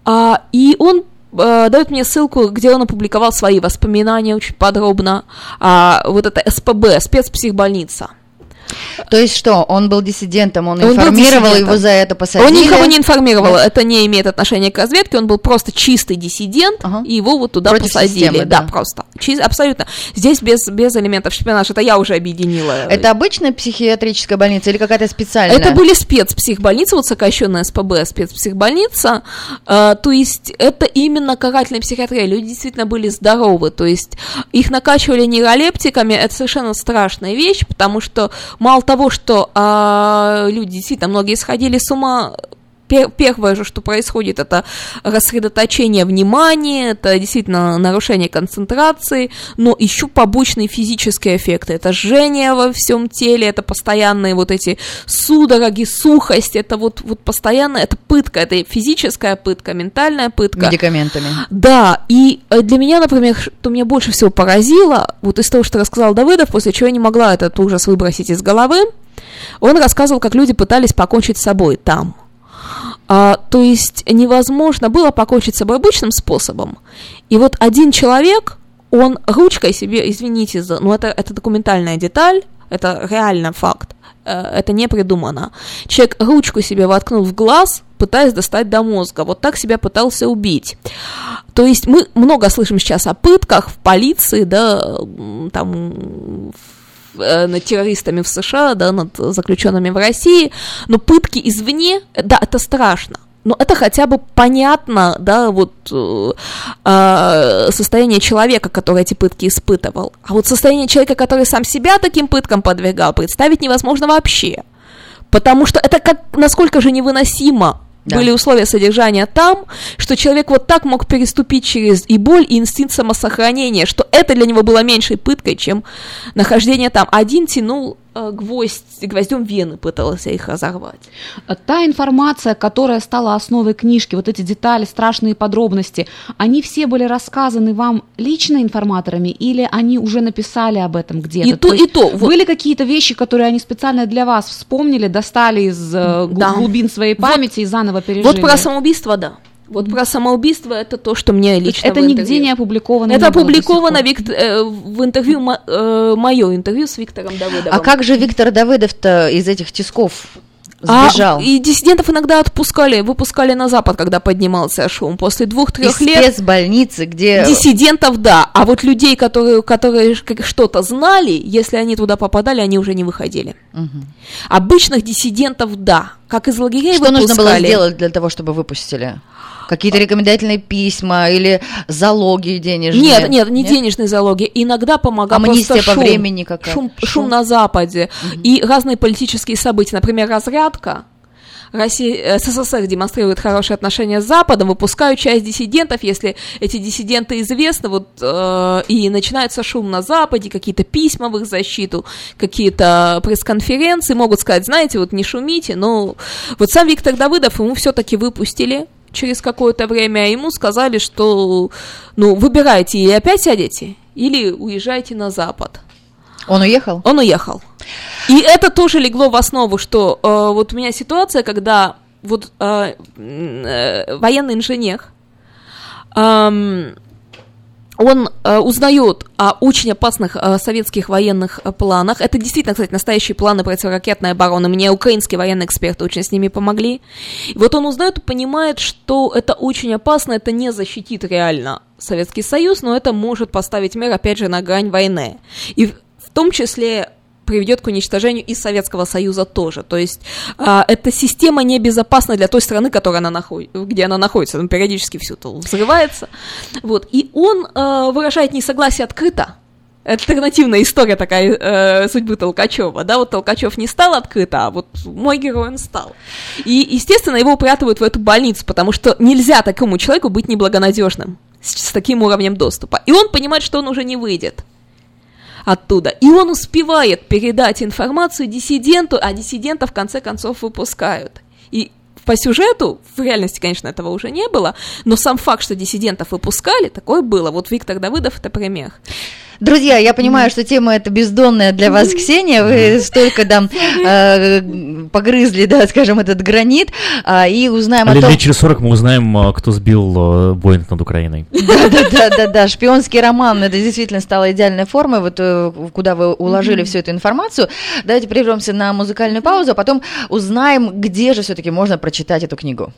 а, и он э, дает мне ссылку, где он опубликовал свои воспоминания очень подробно. А, вот это СПБ, спецпсихбольница. То есть что, он был диссидентом, он, Он информировал его за это, посадили? Он никого не информировал, это не имеет отношения к разведке, он был просто чистый диссидент, и его вот туда Против посадили. системы, да. да. просто. Чис- абсолютно. Здесь без, без элементов шпионажа, это я уже объединила. Это обычная психиатрическая больница или какая-то специальная? Это были спецпсихбольницы, вот сокращенная СПБ, спецпсихбольница. Э, то есть это именно карательная психиатрия. Люди действительно были здоровы. То есть их накачивали нейролептиками. Это совершенно страшная вещь, потому что мало того, что а, люди действительно многие сходили с ума. Пер- Первое же, что происходит, это рассредоточение внимания, это действительно нарушение концентрации, но еще побочные физические эффекты. Это жжение во всем теле, это постоянные вот эти судороги, сухость, это вот, вот постоянно, это пытка, это физическая пытка, ментальная пытка. Медикаментами. Да, и э, для меня, например, что меня больше всего поразило, вот из того, что рассказал Давыдов, после чего я не могла этот ужас выбросить из головы, он рассказывал, как люди пытались покончить с собой там. А, то есть невозможно было покончить с собой обычным способом. И вот один человек, он ручкой себе, извините за, ну это, это документальная деталь, это реально факт, э, это не придумано. Человек ручку себе воткнул в глаз, пытаясь достать до мозга, вот так себя пытался убить. То есть мы много слышим сейчас о пытках в полиции, да, там в- э, над террористами в США, да, над заключенными в России, но пытки извне, да, это страшно. Но это хотя бы понятно, да, вот э, э, состояние человека, который эти пытки испытывал. А вот состояние человека, который сам себя таким пыткам подвергал, представить невозможно вообще. Потому что это как, насколько же невыносимо Да. были условия содержания там, что человек вот так мог переступить через и боль, и инстинкт самосохранения, что это для него было меньшей пыткой, чем нахождение там. Один тянул гвоздь, гвоздем вены пытался их разорвать. Та информация, которая стала основой книжки, вот эти детали, страшные подробности, они все были рассказаны вам лично информаторами или они уже написали об этом где-то? И то, есть и то. Вот. Были какие-то вещи, которые они специально для вас вспомнили, достали из э, Да. глубин своей Вот- памяти и заново пережили? Вот про самоубийство, да. Вот про самоубийство это то, что мне лично это нигде интервью. не опубликовано? Это не опубликовано пор? Вик- э, в интервью, мое интервью с Виктором Давыдовым. А как же Виктор Давыдов-то из этих тисков А, Сбежал. и диссидентов иногда отпускали, выпускали на Запад, когда поднимался шум. После Из двух-трех лет спецбольницы, где... диссидентов, да. А вот людей, которые, которые что-то знали, если они туда попадали, они уже не выходили. Мгм. Обычных диссидентов, да. Как из лагерей Что нужно было выпускали. сделать для того, чтобы выпустили? Какие-то рекомендательные письма или залоги денежные? Нет, нет, не денежные залоги. Иногда помогал Амнистия просто по шум. времени какая-то. Шум, Шум. шум на Западе. И разные политические события. Например, разрядка. Россия, СССР демонстрирует хорошие отношения с Западом, выпускают часть диссидентов, если эти диссиденты известны, вот, э, и начинается шум на Западе, какие-то письма в их защиту, какие-то пресс-конференции, могут сказать, знаете, вот не шумите, но вот сам Виктор Давыдов ему все-таки выпустили через какое-то время, а ему сказали, что, ну, выбирайте, или опять сядете, или уезжайте на Запад. Он уехал? Он уехал. И это тоже легло в основу, что э, вот у меня ситуация, когда вот э, э, военный инженер, эм, он э, узнает о очень опасных э, советских военных э, планах. Это действительно, кстати, настоящие планы противоракетной обороны. Мне украинские военные эксперты очень с ними помогли. И вот он узнает и понимает, что это очень опасно, это не защитит реально Советский Союз, но это может поставить мир, опять же, на грань войны. И в том числе приведет к уничтожению и Советского Союза тоже. То есть а, эта система небезопасна для той страны, которая она наход... где она находится. Ну, периодически все это взрывается. Вот. И он а, выражает несогласие открыто. Альтернативная история такая э, судьбы Толкачева, да, вот Толкачев не стал открыто, а вот мой герой он стал. И, естественно, его упрятывают в эту больницу, потому что нельзя такому человеку быть неблагонадежным с, с таким уровнем доступа. И он понимает, что он уже не выйдет оттуда. И он успевает передать информацию диссиденту, а диссидента в конце концов выпускают. И по сюжету, в реальности, конечно, этого уже не было, но сам факт, что диссидентов выпускали, такое было. Вот Виктор Давыдов это пример. Друзья, я понимаю, что тема эта бездонная для вас, Ксения. Вы столько там э, погрызли, да, скажем, этот гранит, а, и узнаем А о том... лет через 40 мы узнаем, а, кто сбил Боинг над Украиной. Да, да, да, да, да, шпионский роман, это действительно стало идеальной формой, вот э, куда вы уложили всю эту информацию. Давайте прервемся на музыкальную паузу, а потом узнаем, где же все-таки можно прочитать эту книгу.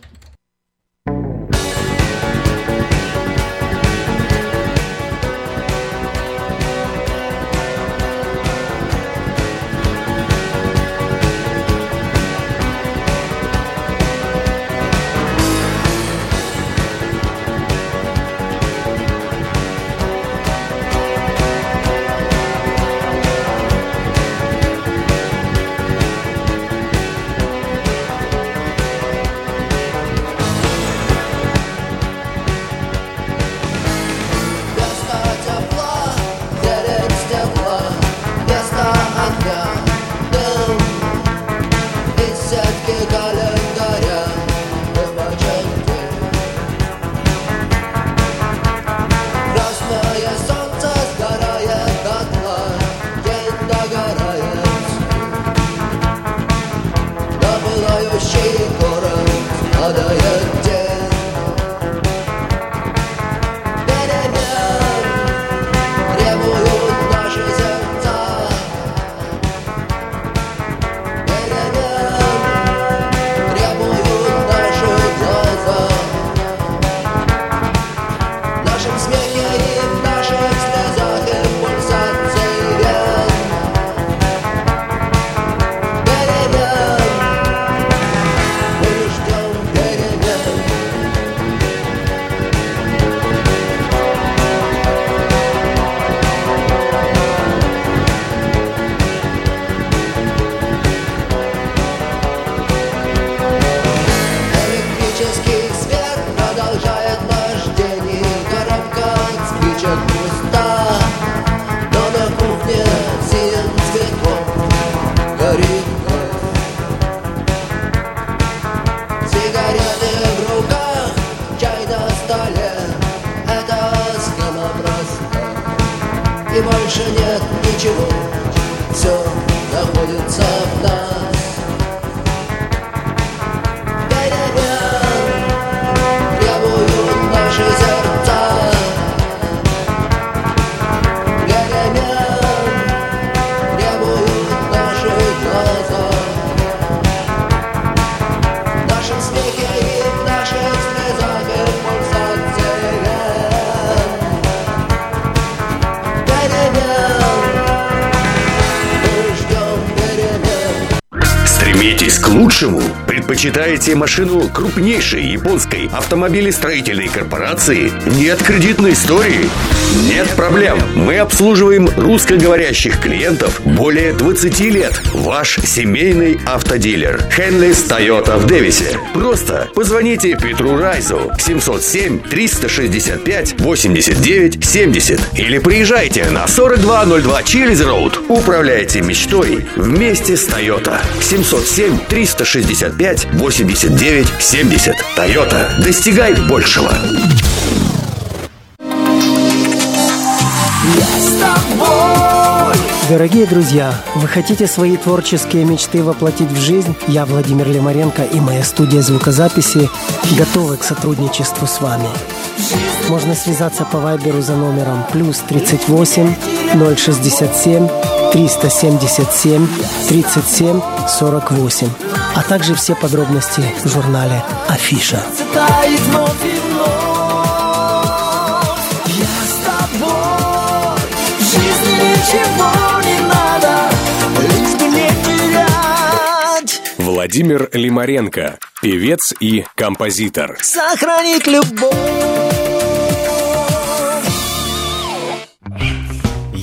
Лучшему? Предпочитаете машину крупнейшей японской автомобилестроительной корпорации? Нет кредитной истории? Нет проблем. Мы обслуживаем русскоговорящих клиентов более 20 лет. Ваш семейный автодилер. Хенлис Тойота в Дэвисе. Просто позвоните Петру Райзу 707 365 89 70 или приезжайте на 4202 Чилиз Роуд. Управляйте мечтой вместе с Тойота. 707 365 89 70. Тойота. Достигай большего. Дорогие друзья, вы хотите свои творческие мечты воплотить в жизнь? Я, Владимир Лемаренко и моя студия звукозаписи готовы к сотрудничеству с вами. Можно связаться по вайберу за номером плюс 38 067 377 37 48, а также все подробности в журнале «Афиша». Цветает Владимир Лимаренко, певец и композитор. Сохранить любовь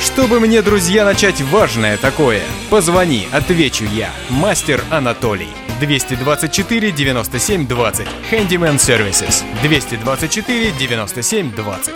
Чтобы мне, друзья, начать важное такое, позвони, отвечу я. Мастер Анатолий. 224 97 20. Handyman Services. 224 97 20.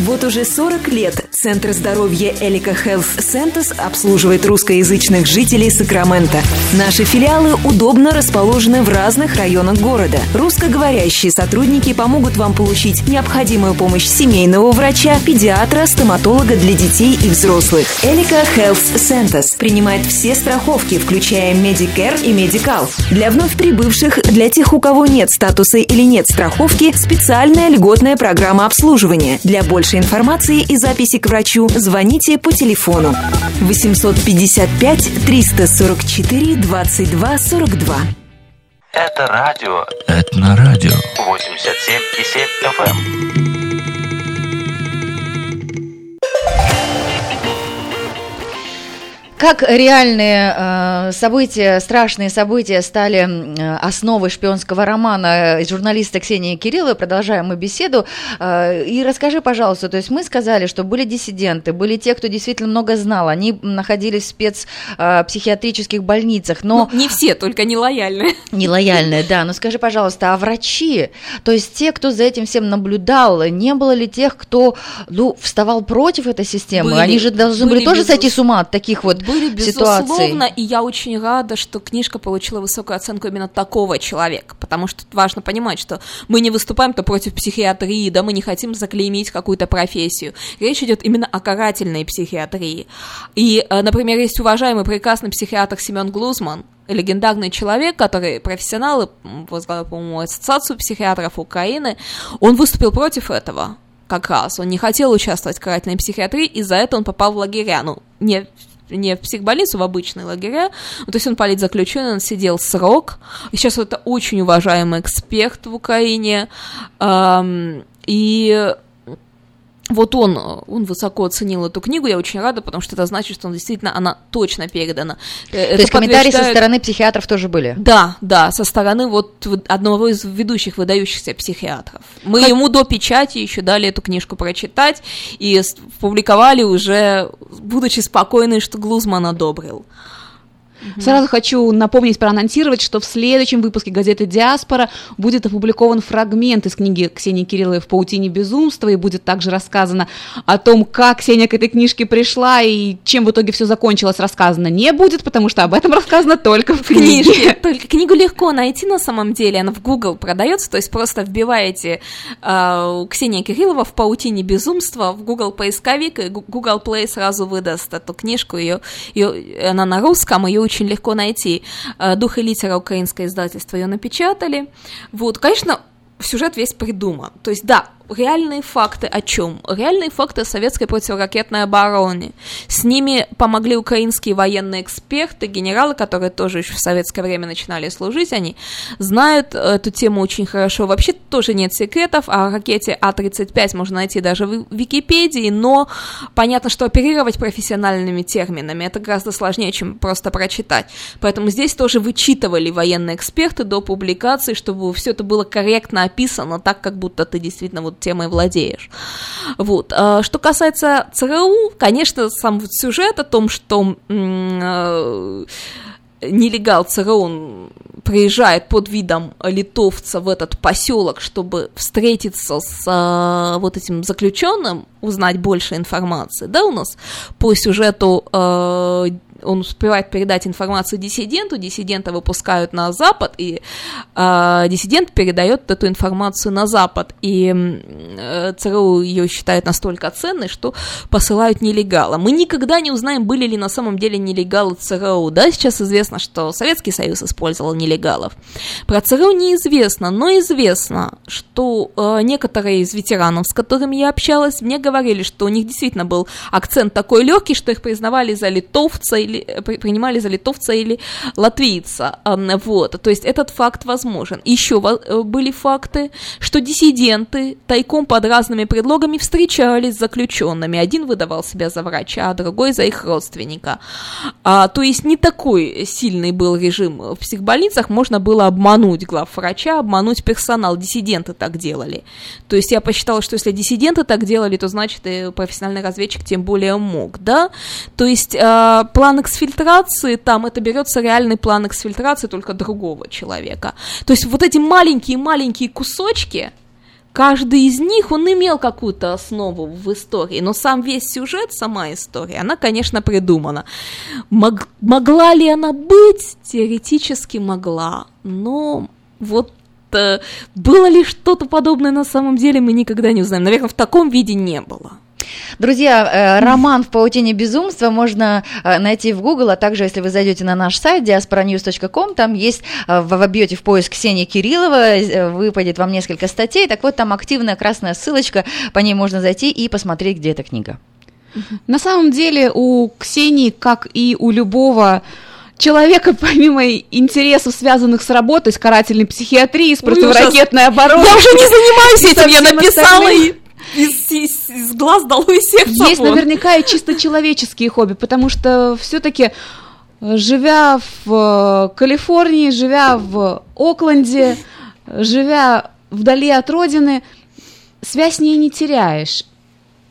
Вот уже 40 лет Центр здоровья Элика Health Centers обслуживает русскоязычных жителей Сакрамента. Наши филиалы удобно расположены в разных районах города. Русскоговорящие сотрудники помогут вам получить необходимую помощь семейного врача, педиатра, стоматолога для детей и взрослых. Элика Health Centers принимает все страховки, включая Medicare и Medical. Для вновь прибывших, для тех, у кого нет статуса или нет страховки, специальная льготная программа обслуживания. Для большей информации и записи к врачу звоните по телефону 855 344 22 42. Это радио Это на радио. 87,7 FM. Как реальные э, события, страшные события стали э, основой шпионского романа журналиста Ксении Кирилловой, продолжаем мы беседу. Э, и расскажи, пожалуйста, то есть мы сказали, что были диссиденты, были те, кто действительно много знал, они находились в спецпсихиатрических больницах, но... Ну, не все, только нелояльные. Нелояльные, да. Но скажи, пожалуйста, а врачи, то есть те, кто за этим всем наблюдал, не было ли тех, кто ну, вставал против этой системы? Были, Они же должны были, были, тоже безус- сойти с ума от таких вот Были, ситуаций. безусловно, и я очень рада, что книжка получила высокую оценку именно такого человека, потому что важно понимать, что мы не выступаем-то против психиатрии, да, мы не хотим заклеймить какую-то профессию. Речь идет именно о карательной психиатрии. И, э, например, есть уважаемый прекрасный психиатр Семен Глузман, легендарный человек, который профессионал, возглавил, по-моему, Ассоциацию психиатров Украины, он выступил против этого как раз. Он не хотел участвовать в карательной психиатрии, и за это он попал в лагеря. Ну, не не в психбольницу, в обычные лагеря. Ну, то есть он политзаключенный, он сидел срок. И сейчас это очень уважаемый эксперт в Украине. Ам, и вот он, он высоко оценил эту книгу, я очень рада, потому что это значит, что он действительно, она точно передана. Э, То есть комментарии со стороны психиатров тоже были? Да, да, со стороны вот одного из ведущих выдающихся психиатров. Мы Как- ему до печати еще дали эту книжку прочитать и публиковали уже, будучи спокойны, что Глузман одобрил. Сразу хочу напомнить, проанонсировать, что в следующем выпуске газеты «Диаспора» будет опубликован фрагмент из книги Ксении Кирилловой «В паутине безумства», и будет также рассказано о том, как Ксения к этой книжке пришла и чем в итоге все закончилось, рассказано не будет, потому что об этом рассказано только в книжке. книге. Только книгу легко найти на самом деле, она в Google продается, то есть просто вбиваете э, Ксения Кириллова в паутине безумства в Google поисковик, и Google Play сразу выдаст эту книжку, ее, ее, она на русском, ее очень легко найти. Э, Дух и литера украинское издательство ее напечатали. Вот, конечно, сюжет весь придуман. То есть, да, реальные факты о чем? Реальные факты о советской противоракетной обороне. С ними помогли украинские военные эксперты, генералы, которые тоже еще в советское время начинали служить, они знают эту тему очень хорошо. Вообще тоже нет секретов, о ракете А-35 можно найти даже в Википедии, но понятно, что оперировать профессиональными терминами это гораздо сложнее, чем просто прочитать. Поэтому здесь тоже вычитывали военные эксперты до публикации, чтобы все это было корректно описано, так как будто ты действительно вот темой владеешь. Вот. А Что касается ЦРУ, конечно, сам сюжет о том, что э, нелегал ЦРУ он приезжает под видом литовца в этот поселок, чтобы встретиться с а, вот этим заключенным, узнать больше информации, да, у нас по сюжету э, он успевает передать информацию диссиденту, диссидента выпускают на Запад, и э, диссидент передает эту информацию на Запад, и э, ЦРУ ее считают настолько ценной, что посылают нелегала. Мы никогда не узнаем, были ли на самом деле нелегалы ЦРУ, да, сейчас известно, что Советский Союз использовал нелегалов. Про ЦРУ неизвестно, но известно, что э, некоторые из ветеранов, с которыми я общалась, мне говорили, что у них действительно был акцент такой легкий, что их признавали за литовца или при- принимали за литовца или латвийца. Вот, то есть этот факт возможен. Еще э, были факты, что диссиденты тайком под разными предлогами встречались с заключенными. Один выдавал себя за врача, а другой за их родственника. А, то есть не такой сильный был режим в психбольницах, можно было обмануть главврача, обмануть персонал. Диссиденты так делали. То есть я посчитала, что если диссиденты так делали, то значит и профессиональный разведчик тем более мог, да? То есть э, план эксфильтрации, там это берется реальный план эксфильтрации только другого человека. То есть вот эти маленькие-маленькие кусочки, каждый из них, он имел какую-то основу в истории, но сам весь сюжет, сама история, она, конечно, придумана. Мог- могла ли она быть? Теоретически могла, но вот э, было ли что-то подобное на самом деле, мы никогда не узнаем. Наверное, в таком виде не было. Друзья, э, роман «В паутине безумства» можно э, найти в Google, а также, если вы зайдете на наш сайт diasporanews.com, там есть, э, в- вобьете в поиск Ксения Кириллова, э, выпадет вам несколько статей, так вот там активная красная ссылочка, по ней можно зайти и посмотреть, где эта книга. На самом деле у Ксении, как и у любого человека, помимо интересов, связанных с работой, с карательной психиатрией, с Ой, противоракетной обороной. Я уже не занимаюсь этим, я написала остальным. И из, из- из глаз дало из сердца Есть вон. наверняка и чисто человеческие хобби, потому что все-таки живя в э, Калифорнии, живя в Окленде, живя вдали от родины, связь с ней не теряешь.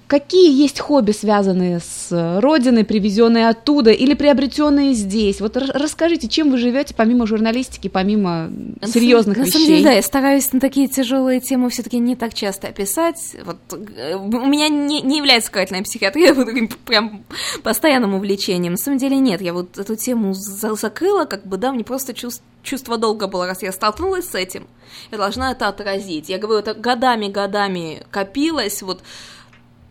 Какие есть хобби, связанные с э, родиной, привезенные оттуда или приобретенные здесь? Вот расскажите, чем вы живете помимо журналистики, помимо На серьезных вещей? На самом деле, да, я стараюсь на такие тяжелые темы все-таки не так часто писать. Вот э, у меня не, не является карательная психиатрия вот прям постоянным увлечением. На самом деле нет, я вот эту тему за- закрыла, как бы, да, мне просто чувств- чувство долга было, раз я столкнулась с этим, я должна это отразить. Я говорю, это годами-годами копилось, вот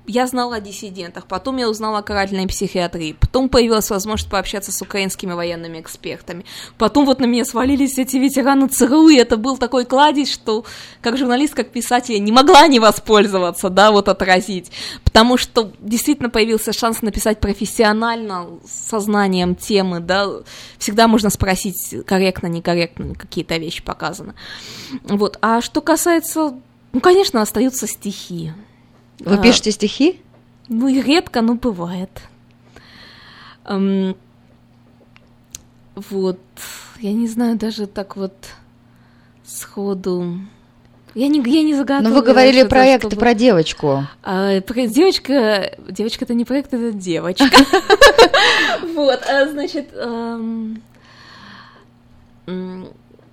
я знала о диссидентах, потом я узнала о карательной психиатрии, потом появилась возможность пообщаться с украинскими военными экспертами, потом вот на меня свалились эти ветераны ЦРУ, и это был такой кладезь, что как журналист, как писатель я не могла не воспользоваться, да, вот отразить, потому что действительно появился шанс написать профессионально, сознанием темы, да, всегда можно спросить, корректно, некорректно какие-то вещи показаны. Вот, а что касается, ну, конечно, остаются стихи. Вы А, пишете стихи? Ну, и редко, но бывает. Эм, вот, я не знаю, даже так вот сходу. Я не, я не загадывала. Но Ну, вы говорили что-то, проект чтобы- про девочку. А, про- девочка, девочка это не проект, это девочка. Вот, а, значит,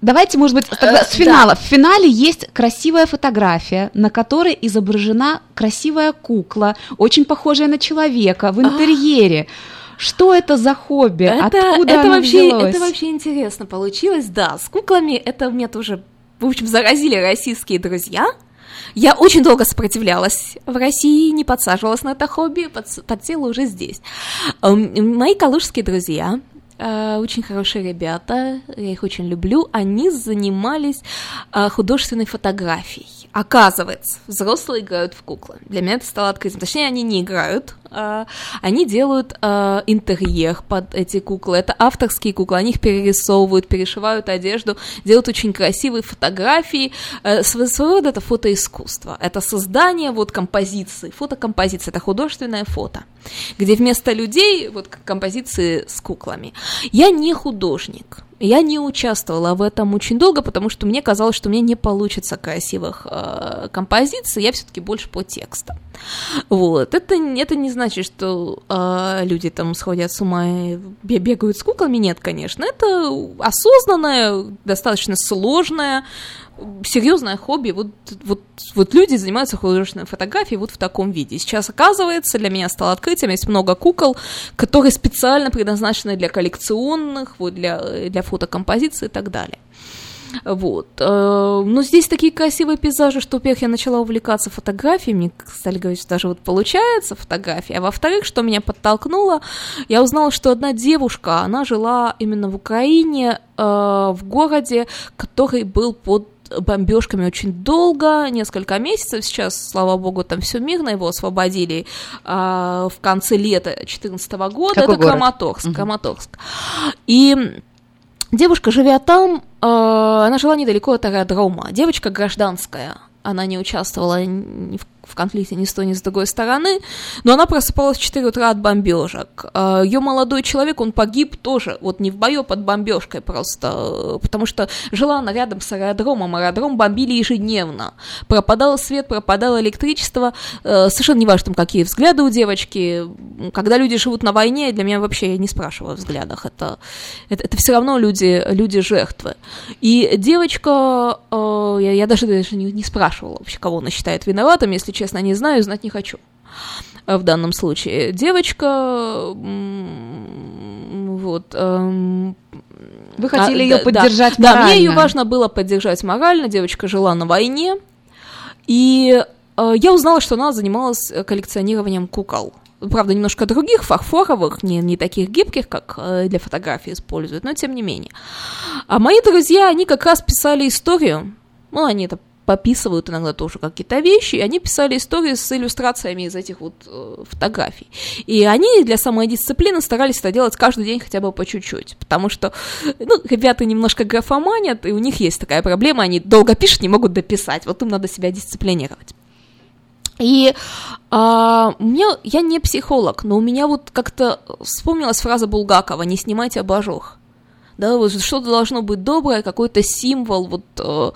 Давайте, может быть, тогда Э, с финала. В финале есть красивая фотография, на которой изображена красивая кукла, очень похожая на человека в интерьере. Что это за хобби? Это, Откуда это оно вообще, взялось? это вообще интересно получилось, да. С куклами это у меня тоже, в общем, заразили российские друзья. Я очень долго сопротивлялась в России, не подсаживалась на это хобби, подс- подсела уже здесь. Мои калужские друзья очень хорошие ребята, я их очень люблю, они занимались э, художественной фотографией. Оказывается, взрослые играют в куклы. Для меня это стало открытием. Точнее, они не играют, они делают а, интерьер под эти куклы. Это авторские куклы, они их перерисовывают, перешивают одежду, делают очень красивые фотографии. Э, Сво- Своего рода это фотоискусство. Это создание вот композиции. Фотокомпозиция, это художественное фото, где вместо людей вот композиции с куклами. Я не художник. Я не участвовала в этом очень долго, потому что мне казалось, что у меня не получится красивых э, композиций, я все-таки больше по текстам. Вот. Это, это не значит, что э, люди там сходят с ума и бе- бегают с куклами. Нет, конечно. Это осознанное, достаточно сложное, серьезное хобби. Вот, вот, вот люди занимаются художественной фотографией вот в таком виде. Сейчас, оказывается, для меня стало открытием, есть много кукол, которые специально предназначены для коллекционных, вот для, для фотокомпозиции и так далее. Вот. э, Но здесь такие красивые пейзажи, что, во-первых, я начала увлекаться фотографией, мне стали говорить, что даже вот получается фотография, а во-вторых, что меня подтолкнуло, я узнала, что одна девушка, она жила именно в Украине, э, в городе, который был под бомбежками очень долго, несколько месяцев. Сейчас, слава богу, там все мирно, его освободили а, в конце лета 2014 года. Какой Это город? Краматорск. Мгм. Краматорск. И девушка, живя там, э, она жила недалеко от аэродрома. Девочка гражданская. Она не участвовала ни в в конфликте ни с той, ни с другой стороны, но она просыпалась в 4 утра от бомбежек. Ее молодой человек, он погиб тоже, вот не в бою, а под бомбежкой просто, потому что жила она рядом с аэродромом, аэродром бомбили ежедневно. Пропадал свет, пропадало электричество, э, совершенно неважно, какие взгляды у девочки. Когда люди живут на войне, для меня вообще, я не спрашиваю о взглядах, это, это, это все равно люди, люди жертвы. И девочка, э, я, я даже, даже не, не спрашивала вообще, кого она считает виноватым, если честно, не знаю, знать не хочу э, в данном случае. Девочка, вот... эм, Вы хотели а, её да, поддержать да, Да, мне ее морально. важно было поддержать морально. Девочка жила на войне, и э, я узнала, что она занималась э, коллекционированием кукол. Правда, немножко других, фарфоровых, не, не таких гибких, как э, для фотографии используют, но тем не менее. А мои друзья, они как раз писали историю, ну, они это пописывают иногда тоже какие-то вещи, и они писали истории с иллюстрациями из этих вот э, фотографий. И они для самодисциплины старались это делать каждый день хотя бы по чуть-чуть, потому что, ну, ребята немножко графоманят, и у них есть такая проблема, они долго пишут, не могут дописать, вот им надо себя дисциплинировать. И а, мне, я не психолог, но у меня вот как-то вспомнилась фраза Булгакова «не снимайте обожог». Да, вот что-то должно быть доброе, какой-то символ, вот э,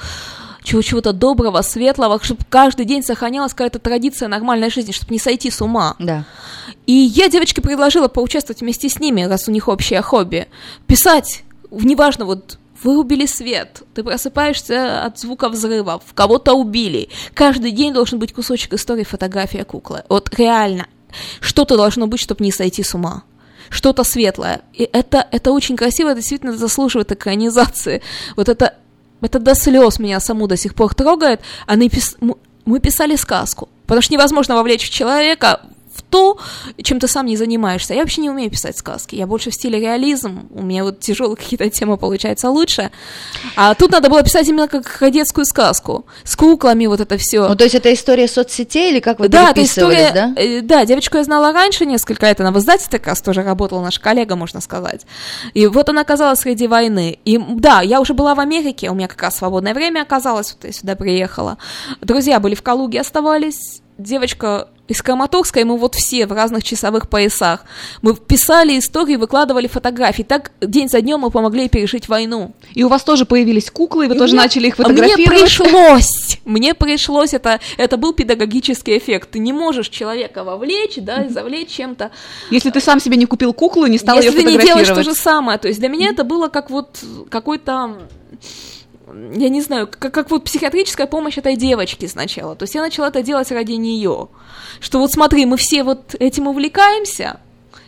чего-то доброго, светлого, чтобы каждый день сохранялась какая-то традиция нормальной жизни, чтобы не сойти с ума. Да. И я девочке предложила поучаствовать вместе с ними, раз у них общее хобби, писать, неважно, вот вырубили свет, ты просыпаешься от звука взрывов, кого-то убили. Каждый день должен быть кусочек истории, фотография куклы. Вот реально, что-то должно быть, чтобы не сойти с ума. Что-то светлое. И это, это очень красиво, это действительно заслуживает экранизации. Вот это, это до слез меня саму до сих пор трогает. Они пис- мы писали сказку. Потому что невозможно вовлечь человека в то, чем ты сам не занимаешься. Я вообще не умею писать сказки. Я больше в стиле реализм. У меня вот тяжелые какие-то темы получаются лучше. А тут надо было писать именно как детскую сказку. С куклами вот это все. Ну, то есть это история соцсетей или как вы Да, это история, да? э, да, девочку я знала раньше несколько лет, она в издательстве как раз тоже работала, наш коллега, можно сказать. И вот она оказалась среди войны. И да, я уже была в Америке, у меня как раз свободное время оказалось, вот я сюда приехала. Друзья были в Калуге, оставались. Девочка из Краматорска, и мы вот все в разных часовых поясах. Мы писали истории, выкладывали фотографии. Так день за днем мы помогли пережить войну. И у вас тоже появились куклы, и вы И тоже мне- начали их а Мне фотографировать. пришлось, мне пришлось, это, это был педагогический эффект. Ты не можешь человека вовлечь, да, и завлечь чем-то. Если ты сам себе не купил куклу, не стал Если ее ты не делаешь то фотографировать. же самое. То есть для меня это было как вот какой-то я не знаю, как, как вот психиатрическая помощь этой девочки сначала. То есть я начала это делать ради нее. Что вот смотри, мы все вот этим увлекаемся.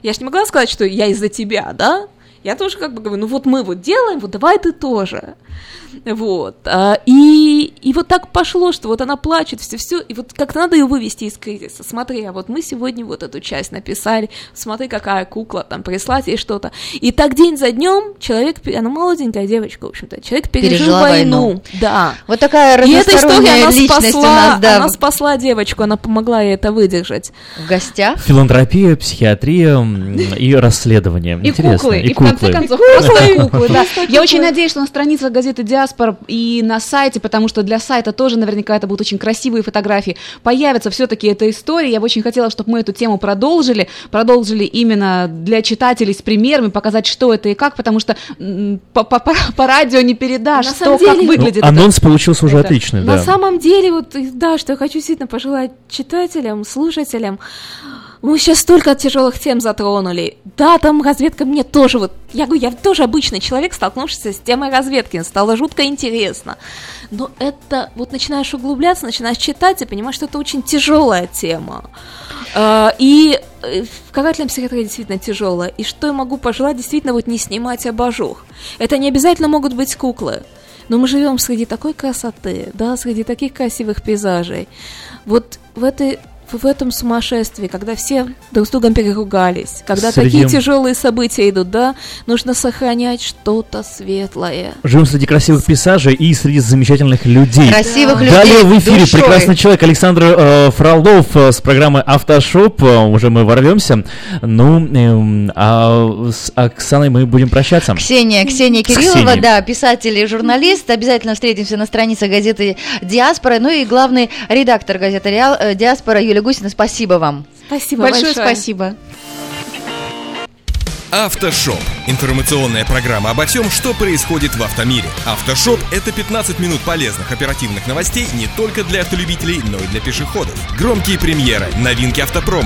Я же не могла сказать, что я из-за тебя, да? Я тоже как бы говорю, ну вот мы вот делаем, вот давай ты тоже. Вот. а, И, и вот так пошло, что вот она плачет, все-все, и вот как-то надо ее вывести из кризиса. Смотри, а вот мы сегодня вот эту часть написали, смотри, какая кукла, там, прислать ей что-то. И так день за днем человек, она молоденькая девочка, в общем-то, человек пережил Пережила войну. войну. Да. Вот такая И эта история, разносторонняя она личность спасла, у нас, да, она спасла девочку, она помогла ей это выдержать. в гостях. Филантропия, психиатрия и расследование. И Интересно. куклы, и, в конце концов просто куклы, да. Я очень надеюсь, что на страницах газеты «Диаспора» и на сайте, потому что для сайта тоже наверняка это будут очень красивые фотографии, появится все-таки эта история. Я бы очень хотела, чтобы мы эту тему продолжили, продолжили именно для читателей с примерами, показать, что это и как, потому что по, по- по- по радио не передашь, На что, как выглядит. Ну, это. анонс получился уже это. отличный, На да. самом деле, вот, да, что я хочу действительно пожелать читателям, слушателям, мы сейчас столько тяжелых тем затронули. Да, там разведка мне тоже вот... Я говорю, я тоже обычный человек, столкнувшийся с темой разведки. Стало жутко интересно. Но это... Вот начинаешь углубляться, начинаешь читать и понимаешь, что это очень тяжелая тема. А, И э, в карательном психиатрии действительно тяжелая. И что я могу пожелать, действительно вот не снимать абажур. Это не обязательно могут быть куклы. Но мы живем среди такой красоты, да, среди таких красивых пейзажей. Вот в этой в этом сумасшествии, когда все друг с другом переругались, когда Среди- такие тяжелые события идут, да, нужно сохранять что-то светлое. Живем среди красивых пейзажей и среди замечательных людей. Красивых людей Далее в эфире душой. прекрасный человек Александр э, Фролов э, с программы Автошоп. Э, уже мы ворвемся. Ну, эм, а с Оксаной мы будем прощаться. Ксения, Ксения Кириллова, Ксенией. да, писатель и журналист. Обязательно встретимся на странице газеты «Диаспора». Ну и главный редактор газеты «Реал», э, «Диаспора» Юлия Гусина. Спасибо вам. Спасибо Большое спасибо. Автошоп. Информационная программа обо всем, что происходит в автомире. Автошоп – это 15 минут полезных оперативных новостей не только для автолюбителей, но и для пешеходов. Громкие премьеры, новинки автопрома,